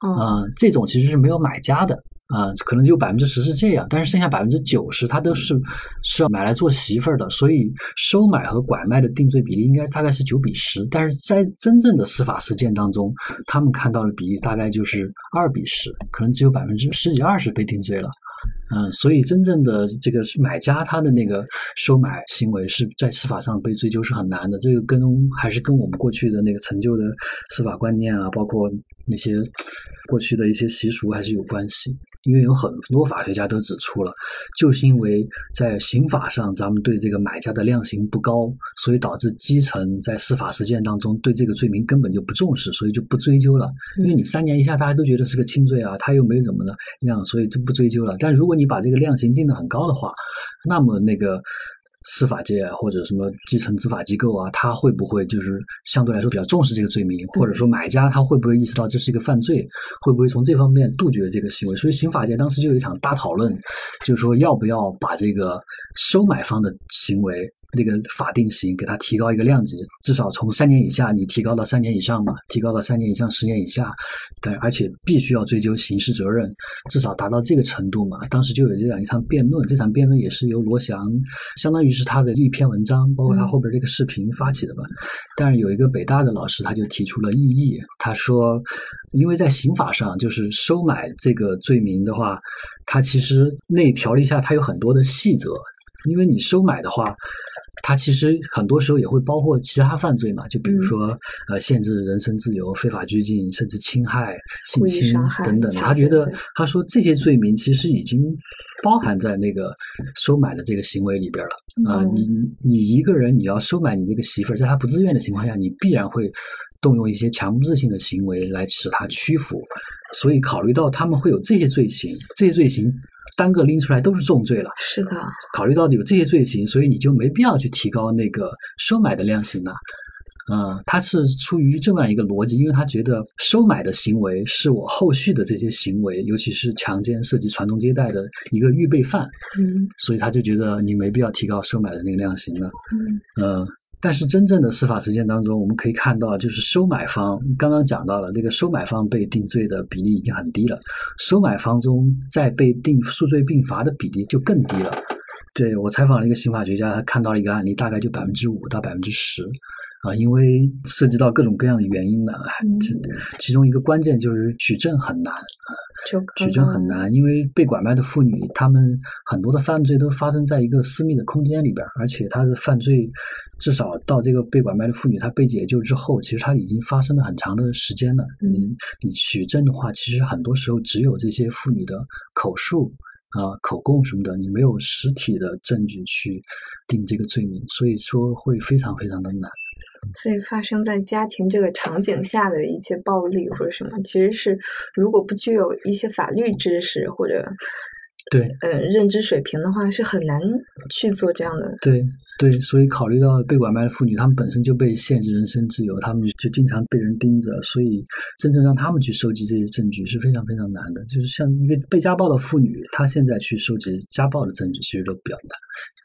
啊、这种其实是没有买家的啊、可能就百分之十是这样，但是剩下百分之九十，他都是是要买来做媳妇儿的，所以收买和拐卖的定罪比例应该大概是九比十，但是在真正的司法实践当中，他们看到的比例大概就是二比十，可能只有百分之十几二十被定罪了。嗯，所以真正的这个买家他的那个收买行为是在司法上被追究是很难的，这个跟还是跟我们过去的那个陈旧的司法观念啊，包括那些过去的一些习俗还是有关系。因为有很多法学家都指出了，就是因为在刑法上咱们对这个买家的量刑不高，所以导致基层在司法实践当中对这个罪名根本就不重视，所以就不追究了。因为你三年以下大家都觉得是个轻罪啊，他又没怎么的样，所以就不追究了。但如果你把这个量刑定的很高的话，那么那个司法界啊或者什么基层执法机构啊，他会不会就是相对来说比较重视这个罪名，或者说买家他会不会意识到这是一个犯罪，会不会从这方面杜绝这个行为？所以刑法界当时就有一场大讨论，就是说要不要把这个收买方的行为那个法定刑给它提高一个量级，至少从三年以下你提高到三年以上嘛，提高到三年以上十年以下，对，而且必须要追究刑事责任，至少达到这个程度嘛。当时就有这样一场辩论，这场辩论也是由罗翔，相当于是他的一篇文章，包括他后边这个视频发起的吧。但是有一个北大的老师他就提出了异议，他说，因为在刑法上，就是收买这个罪名的话，它其实那条例下它有很多的细则，因为你收买的话。它其实很多时候也会包括其他犯罪嘛，就比如说、呃限制人身自由、非法拘禁，甚至侵害、性侵等等。他觉得他说这些罪名其实已经包含在那个收买的这个行为里边了啊、嗯你你一个人你要收买你这个媳妇儿，在她不自愿的情况下，你必然会动用一些强制性的行为来使她屈服。所以考虑到他们会有这些罪行，这些罪行单个拎出来都是重罪了。是的，考虑到有这些罪行，所以你就没必要去提高那个收买的量刑了。嗯，他是出于这样一个逻辑，因为他觉得收买的行为是我后续的这些行为，尤其是强奸涉及传宗接代的一个预备犯，嗯所以他就觉得你没必要提高收买的那个量刑了。嗯嗯，但是真正的司法实践当中，我们可以看到，就是收买方刚刚讲到了，这个收买方被定罪的比例已经很低了，收买方中在被定数罪并罚的比例就更低了。对我采访了一个刑法学家，他看到了一个案例，大概就百分之五到百分之十。啊，因为涉及到各种各样的原因呢，嗯这其中一个关键就是取证很难。就取证很难，因为被拐卖的妇女，她们很多的犯罪都发生在一个私密的空间里边，而且她的犯罪至少到这个被拐卖的妇女她被解救之后，其实她已经发生了很长的时间了。嗯你你取证的话，其实很多时候只有这些妇女的口述啊、口供什么的，你没有实体的证据去定这个罪名，所以说会非常非常的难。所以发生在家庭这个场景下的一些暴力或者什么，其实是如果不具有一些法律知识或者对，呃认知水平的话，是很难去做这样的。对对，所以考虑到被拐卖的妇女，她们本身就被限制人身自由，她们就经常被人盯着，所以真正让她们去收集这些证据是非常非常难的。就是像一个被家暴的妇女，她现在去收集家暴的证据，其实都比较难，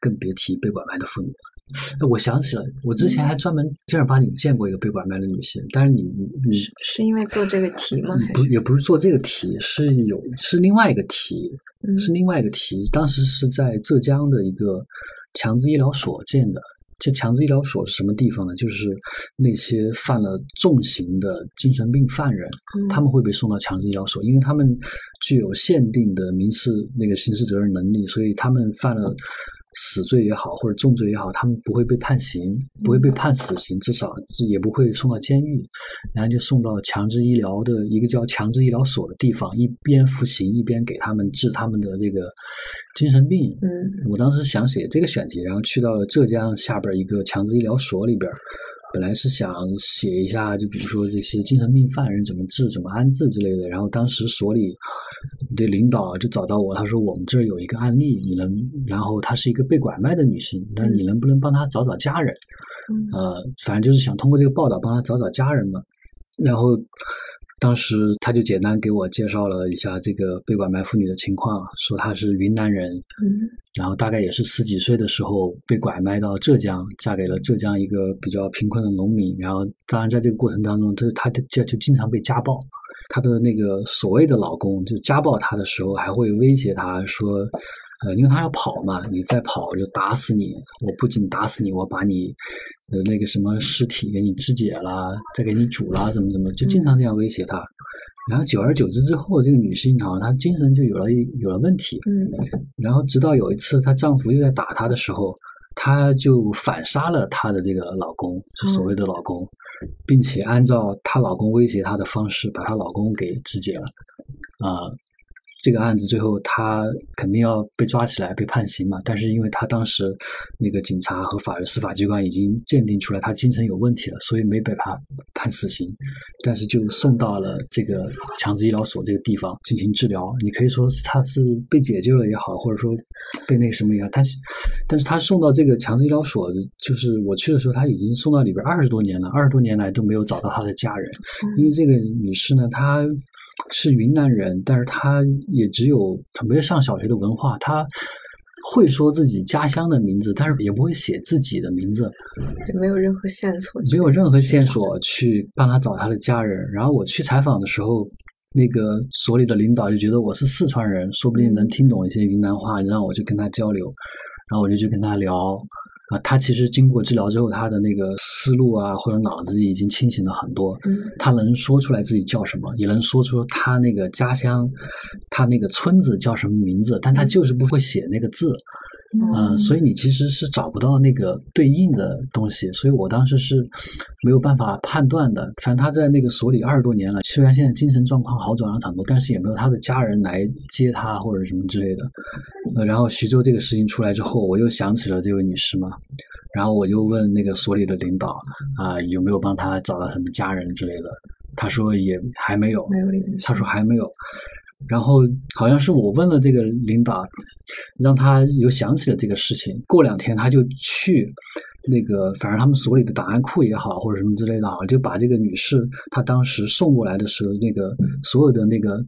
更别提被拐卖的妇女了。那我想起了，我之前还专门正儿八经见过一个被拐卖的女性，但是你你你是是因为做这个题吗？不也不是做这个题，是有是另外一个题，嗯是另外一个题。当时是在浙江的一个强制医疗所建的。这强制医疗所是什么地方呢？就是那些犯了重刑的精神病犯人，嗯他们会被送到强制医疗所，因为他们具有限定的民事那个刑事责任能力，所以他们犯了死罪也好，或者重罪也好，他们不会被判刑，不会被判死刑，至少是也不会送到监狱，然后就送到强制医疗的一个叫强制医疗所的地方，一边服刑一边给他们治他们的这个精神病。嗯我当时想写这个选题，然后去到了浙江下边一个强制医疗所里边儿，本来是想写一下，就比如说这些精神病犯人怎么治、怎么安置之类的。然后当时所里的领导就找到我，他说我们这儿有一个案例，你能，然后她是一个被拐卖的女性，那你能不能帮她找找家人？呃，反正就是想通过这个报道帮她找找家人嘛。然后。当时他就简单给我介绍了一下这个被拐卖妇女的情况，说她是云南人，然后大概也是十几岁的时候被拐卖到浙江，嫁给了浙江一个比较贫困的农民。然后当然在这个过程当中，她她就就经常被家暴，她的那个所谓的老公就家暴她的时候，还会威胁她说。呃，因为他要跑嘛，你再跑我就打死你！我不仅打死你，我把你的那个什么尸体给你肢解了，再给你煮了，怎么怎么，就经常这样威胁他。然后久而久之之后，这个女性好像她精神就有了有了问题。嗯。然后直到有一次她丈夫又在打她的时候，她就反杀了她的这个老公，就所谓的老公，并且按照她老公威胁她的方式，把她老公给肢解了。啊。这个案子最后他肯定要被抓起来被判刑嘛，但是因为他当时那个警察和法院司法机关已经鉴定出来他精神有问题了，所以没被判判死刑，但是就送到了这个强制医疗所这个地方进行治疗。你可以说他是被解救了也好，或者说被那个什么也好，但是但是他送到这个强制医疗所，就是我去的时候他已经送到里边二十多年了，二十多年来都没有找到他的家人，因为这个女士呢，她。是云南人，但是他也只有他没有上小学的文化，他会说自己家乡的名字，但是也不会写自己的名字，没有任何线索，没有任何线索去帮他找他的家人。然后我去采访的时候，那个所里的领导就觉得我是四川人，说不定能听懂一些云南话，让我去跟他交流，然后我就去跟他聊。啊，他其实经过治疗之后，他的那个思路啊，或者脑子已经清醒了很多。嗯，他能说出来自己叫什么，也能说出他那个家乡，他那个村子叫什么名字，但他就是不会写那个字。嗯，所以你其实是找不到那个对应的东西，所以我当时是没有办法判断的。反正他在那个所里二十多年了，虽然现在精神状况好转了很多，但是也没有他的家人来接他或者什么之类的。呃，然后徐州这个事情出来之后，我又想起了这位女士嘛，然后我就问那个所里的领导啊，有没有帮他找到什么家人之类的？他说也还没有，没有他说还没有。然后好像是我问了这个领导，让他有想起了这个事情。过两天他就去那个，反正他们所里的档案库也好，或者什么之类的啊，就把这个女士她当时送过来的时候那个所有的那个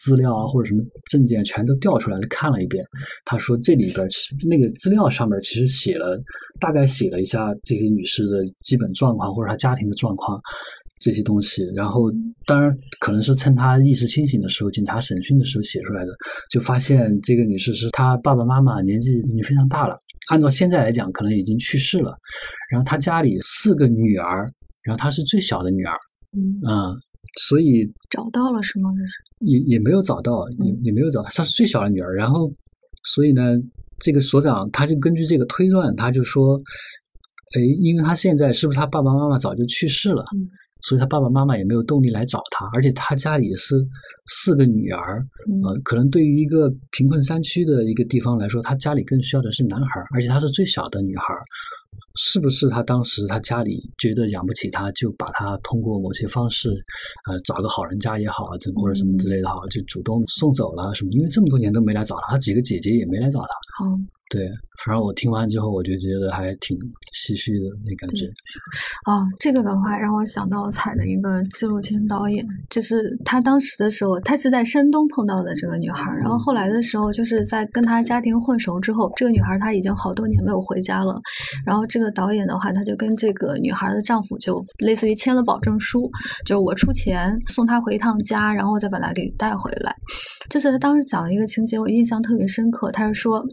资料啊，或者什么证件全都调出来看了一遍。他说这里边其实那个资料上面其实写了，大概写了一下这些女士的基本状况或者她家庭的状况。这些东西，然后当然可能是趁他意识清醒的时候，警察审讯的时候写出来的，就发现这个女士是她爸爸妈妈年纪已经非常大了，按照现在来讲，可能已经去世了。然后她家里四个女儿，然后她是最小的女儿，嗯，所以找到了是吗？这是也也没有找到，也也没有找到，她是最小的女儿。然后，所以呢，这个所长他就根据这个推断，他就说，哎，因为他现在是不是他爸爸妈妈早就去世了？所以他爸爸妈妈也没有动力来找他，而且他家里是四个女儿，呃，可能对于一个贫困山区的一个地方来说，他家里更需要的是男孩，而且她是最小的女孩，是不是他当时他家里觉得养不起他，就把他通过某些方式，呃，找个好人家也好，这或者什么之类的哈，就主动送走了什么？因为这么多年都没来找他，他几个姐姐也没来找他。好。对，反正我听完之后，我就觉得还挺唏嘘的那感觉。哦，这个的话让我想到彩的一个纪录片导演，就是他当时的时候，他是在山东碰到的这个女孩，然后后来的时候，就是在跟他家庭混熟之后，这个女孩她已经好多年没有回家了。然后这个导演的话，他就跟这个女孩的丈夫就类似于签了保证书，就是我出钱送她回一趟家，然后再把她给带回来。就是他当时讲了一个情节，我印象特别深刻。他是说。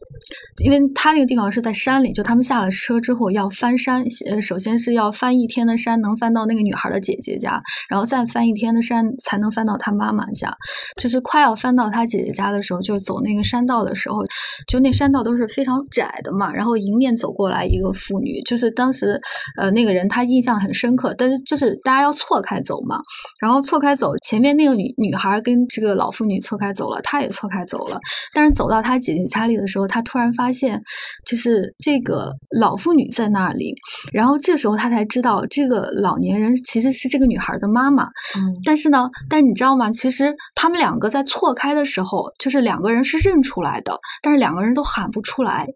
因为他那个地方是在山里，就他们下了车之后要翻山，呃，首先是要翻一天的山，能翻到那个女孩的姐姐家，然后再翻一天的山才能翻到她妈妈家。就是快要翻到她姐姐家的时候，就是走那个山道的时候，就那山道都是非常窄的嘛。然后迎面走过来一个妇女，就是当时呃那个人他印象很深刻，但是就是大家要错开走嘛，然后错开走，前面那个女女孩跟这个老妇女错开走了，她也错开走了，但是走到她姐姐家里的时候，她突然发现。就是这个老妇女在那里，然后这时候他才知道这个老年人其实是这个女孩的妈妈。嗯但是呢，但你知道吗？其实他们两个在错开的时候，就是两个人是认出来的，但是两个人都喊不出来，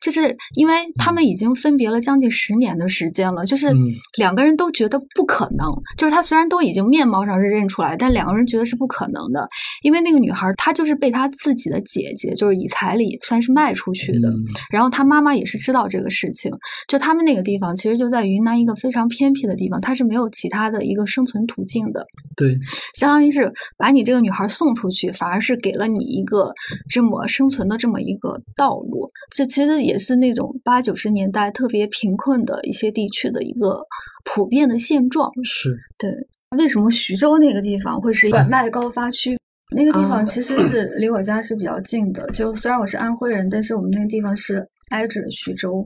就是因为他们已经分别了将近十年的时间了，就是嗯两个人都觉得不可能。就是他虽然都已经面貌上是认出来，但两个人觉得是不可能的，因为那个女孩她就是被她自己的姐姐，就是以彩礼算是卖出去的。嗯然后他妈妈也是知道这个事情，就他们那个地方其实就在云南一个非常偏僻的地方，它是没有其他的一个生存途径的，对，相当于是把你这个女孩送出去，反而是给了你一个这么生存的这么一个道路。这其实也是那种八九十年代特别贫困的一些地区的一个普遍的现状。是对，为什么徐州那个地方会是拐卖高发区？那个地啊方其实是离我家是比较近的，就虽然我是安徽人，但是我们那个地方是挨着徐州。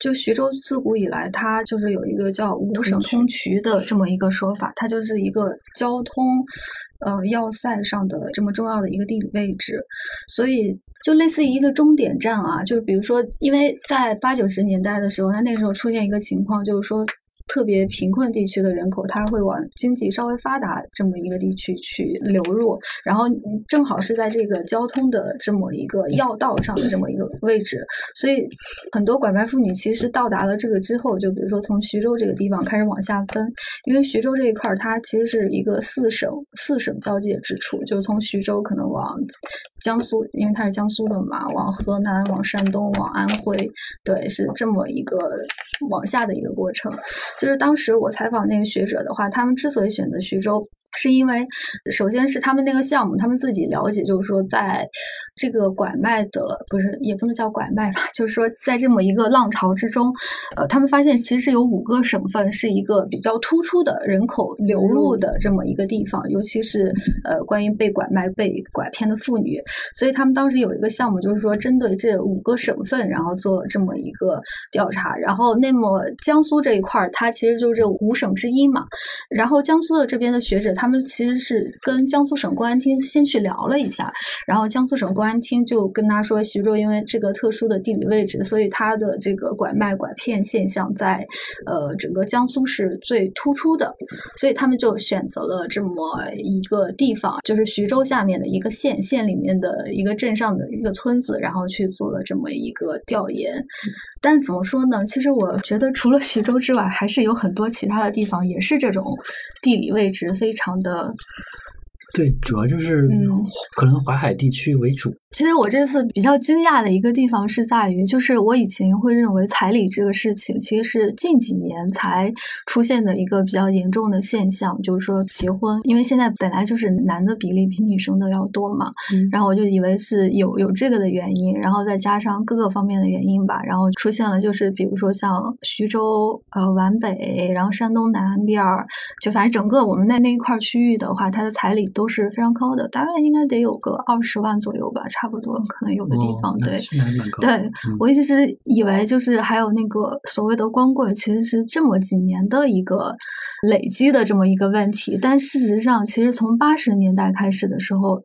就徐州自古以来，它就是有一个叫五省通衢的这么一个说法，它就是一个交通呃要塞上的这么重要的一个地理位置，所以就类似于一个终点站啊。就是比如说，因为在八九十年代的时候，它那时候出现一个情况，就是说。特别贫困地区的人口，它会往经济稍微发达这么一个地区去流入，然后正好是在这个交通的这么一个要道上的这么一个位置，所以很多拐卖妇女其实到达了这个之后，就比如说从徐州这个地方开始往下分，因为徐州这一块儿它其实是一个四省四省交界之处，就从徐州可能往江苏，因为他是江苏的嘛，往河南、往山东、往安徽，对，是这么一个往下的一个过程。就是当时我采访那个学者的话，他们之所以选择徐州，是因为首先是他们那个项目，他们自己了解，就是说在这个拐卖的不是也不能叫拐卖吧，[laughs] 就是说在这么一个浪潮之中，呃，他们发现其实是有五个省份是一个比较突出的人口流入的这么一个地方，尤其是呃关于被拐卖、被拐骗的妇女，所以他们当时有一个项目，就是说针对这五个省份，然后做这么一个调查。然后，那么江苏这一块儿，它其实就是这五省之一嘛。然后江苏的这边的学者，他们其实是跟江苏省公安厅先去聊了一下，然后江苏省公安厅就跟他说，徐州因为这个特殊的地理位置，所以它的这个拐卖、拐骗现象在呃整个江苏是最突出的，所以他们就选择了这么一个地方，就是徐州下面的一个县，县里面的一个镇上的一个村子，然后去做了这么一个调研。但怎么说呢？其实我觉得除了徐州之外，还是有很多其他的地方也是这种地理位置非常的。对，主要就是嗯可能淮海地区为主。其实我这次比较惊讶的一个地方是在于，就是我以前会认为彩礼这个事情，其实是近几年才出现的一个比较严重的现象，就是说结婚，因为现在本来就是男的比例比女生的要多嘛，嗯然后我就以为是有有这个的原因，然后再加上各个方面的原因吧，然后出现了就是比如说像徐州、呃皖北，然后山东南边儿，就反正整个我们在那一块儿区域的话，它的彩礼都是非常高的，大概应该得有个二十万左右吧，差不多，可能有的地方、哦、对。对嗯我一直是以为就是还有那个所谓的光棍，其实是这么几年的一个累积的这么一个问题，但事实上，其实从八十年代开始的时候，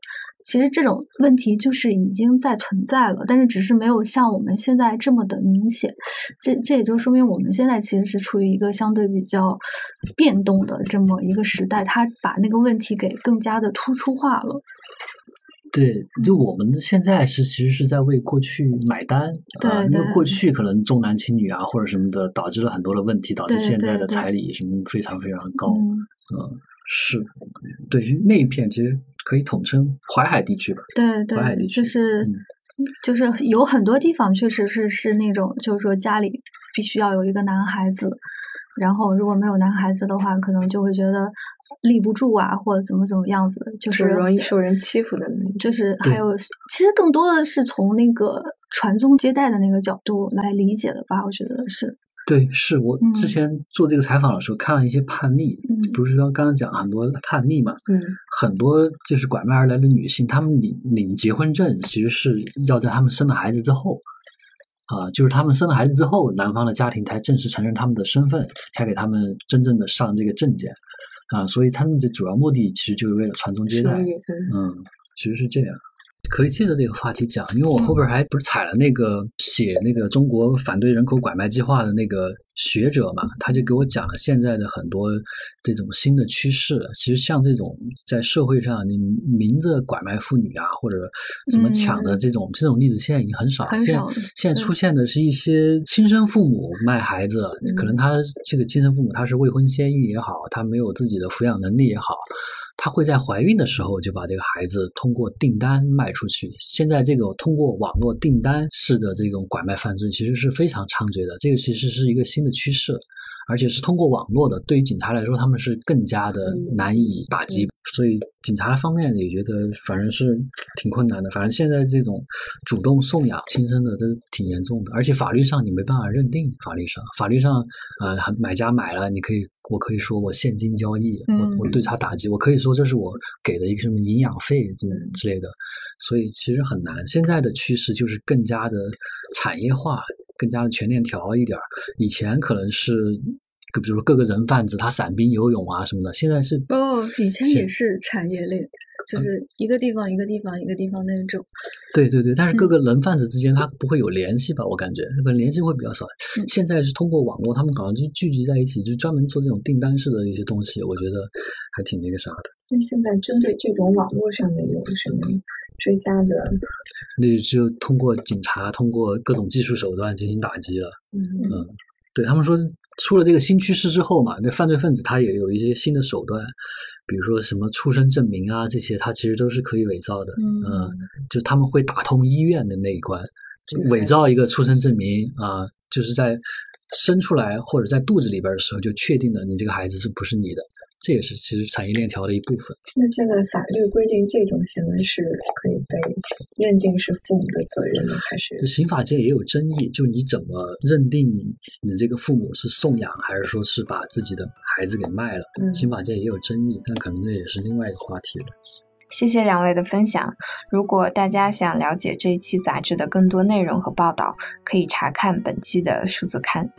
其实这种问题就是已经在存在了，但是只是没有像我们现在这么的明显。这这也就说明我们现在其实是处于一个相对比较变动的这么一个时代，它把那个问题给更加的突出化了。对，就我们的现在是其实是在为过去买单，对啊，因为过去可能重男轻女啊或者什么的，导致了很多的问题，导致现在的彩礼什么非常非常高。嗯，嗯，是，对，于那一片其实可以统称淮海地区吧。对对，淮海地区就是、嗯就是有很多地方确实是是那种，就是说家里必须要有一个男孩子，然后如果没有男孩子的话，可能就会觉得立不住啊，或者怎么怎么样子，就就是容易受人欺负的那种。就是还有，其实更多的是从那个传宗接代的那个角度来理解的吧，我觉得是，对，是我嗯。之前做这个采访的时候看了一些判例，嗯。不是刚刚刚讲很多判例嘛，嗯很多就是拐卖而来的女性，她们领领结婚证，其实是要在她们生了孩子之后，啊，就是她们生了孩子之后，男方的家庭才正式承认他们的身份，才给他们真正的上这个证件，啊，所以他们的主要目的其实就是为了传宗接代，嗯嗯，其实是这样。可以借着这个话题讲，因为我后边还不是踩了那个写那个中国反对人口拐卖计划的那个学者嘛，他就给我讲了现在的很多这种新的趋势。其实像这种在社会上你明着拐卖妇女啊，或者什么抢的这种这种例子，现在已经很少。很少。现在出现的是一些亲生父母卖孩子，可能他这个亲生父母他是未婚先孕也好，他没有自己的抚养能力也好。她会在怀孕的时候就把这个孩子通过订单卖出去。现在这个通过网络订单式的这种拐卖犯罪，其实是非常猖獗的。这个其实是一个新的趋势。而且是通过网络的，对于警察来说，他们是更加的难以打击，所以警察方面也觉得反正是挺困难的。反正现在这种主动送养亲生的都挺严重的，而且法律上你没办法认定。法律上，法律上，呃，买家买了，你可以，我可以说我现金交易，我我对他打击，我可以说这是我给的一个什么营养费这之类的，所以其实很难。现在的趋势就是更加的产业化。更加的全链条一点儿，以前可能是，比如说各个人贩子他散兵游泳啊什么的，现在是哦，以前也是产业链，就是一个地方一个地方一个地方那种。对对对，但是各个人贩子之间他不会有联系吧？我感觉可能联系会比较少。现在是通过网络，他们好像就聚集在一起，就专门做这种订单式的一些东西，我觉得还挺那个啥的。那现在针对这种网络上的有什么？追加的，那就通过警察通过各种技术手段进行打击了。嗯嗯，对他们说，出了这个新趋势之后嘛，那犯罪分子他也有一些新的手段，比如说什么出生证明啊这些，他其实都是可以伪造的。嗯，就他们会打通医院的那一关，伪造一个出生证明啊，就是在生出来或者在肚子里边的时候就确定了你这个孩子是不是你的。这也是其实产业链条的一部分。那现在法律规定这种行为是可以被认定是父母的责任吗？还是刑法界也有争议？就你怎么认定你你这个父母是送养，还是说是把自己的孩子给卖了？刑法界也有争议，但可能这也是另外一个话题了。谢谢两位的分享。如果大家想了解这一期杂志的更多内容和报道，可以查看本期的数字刊。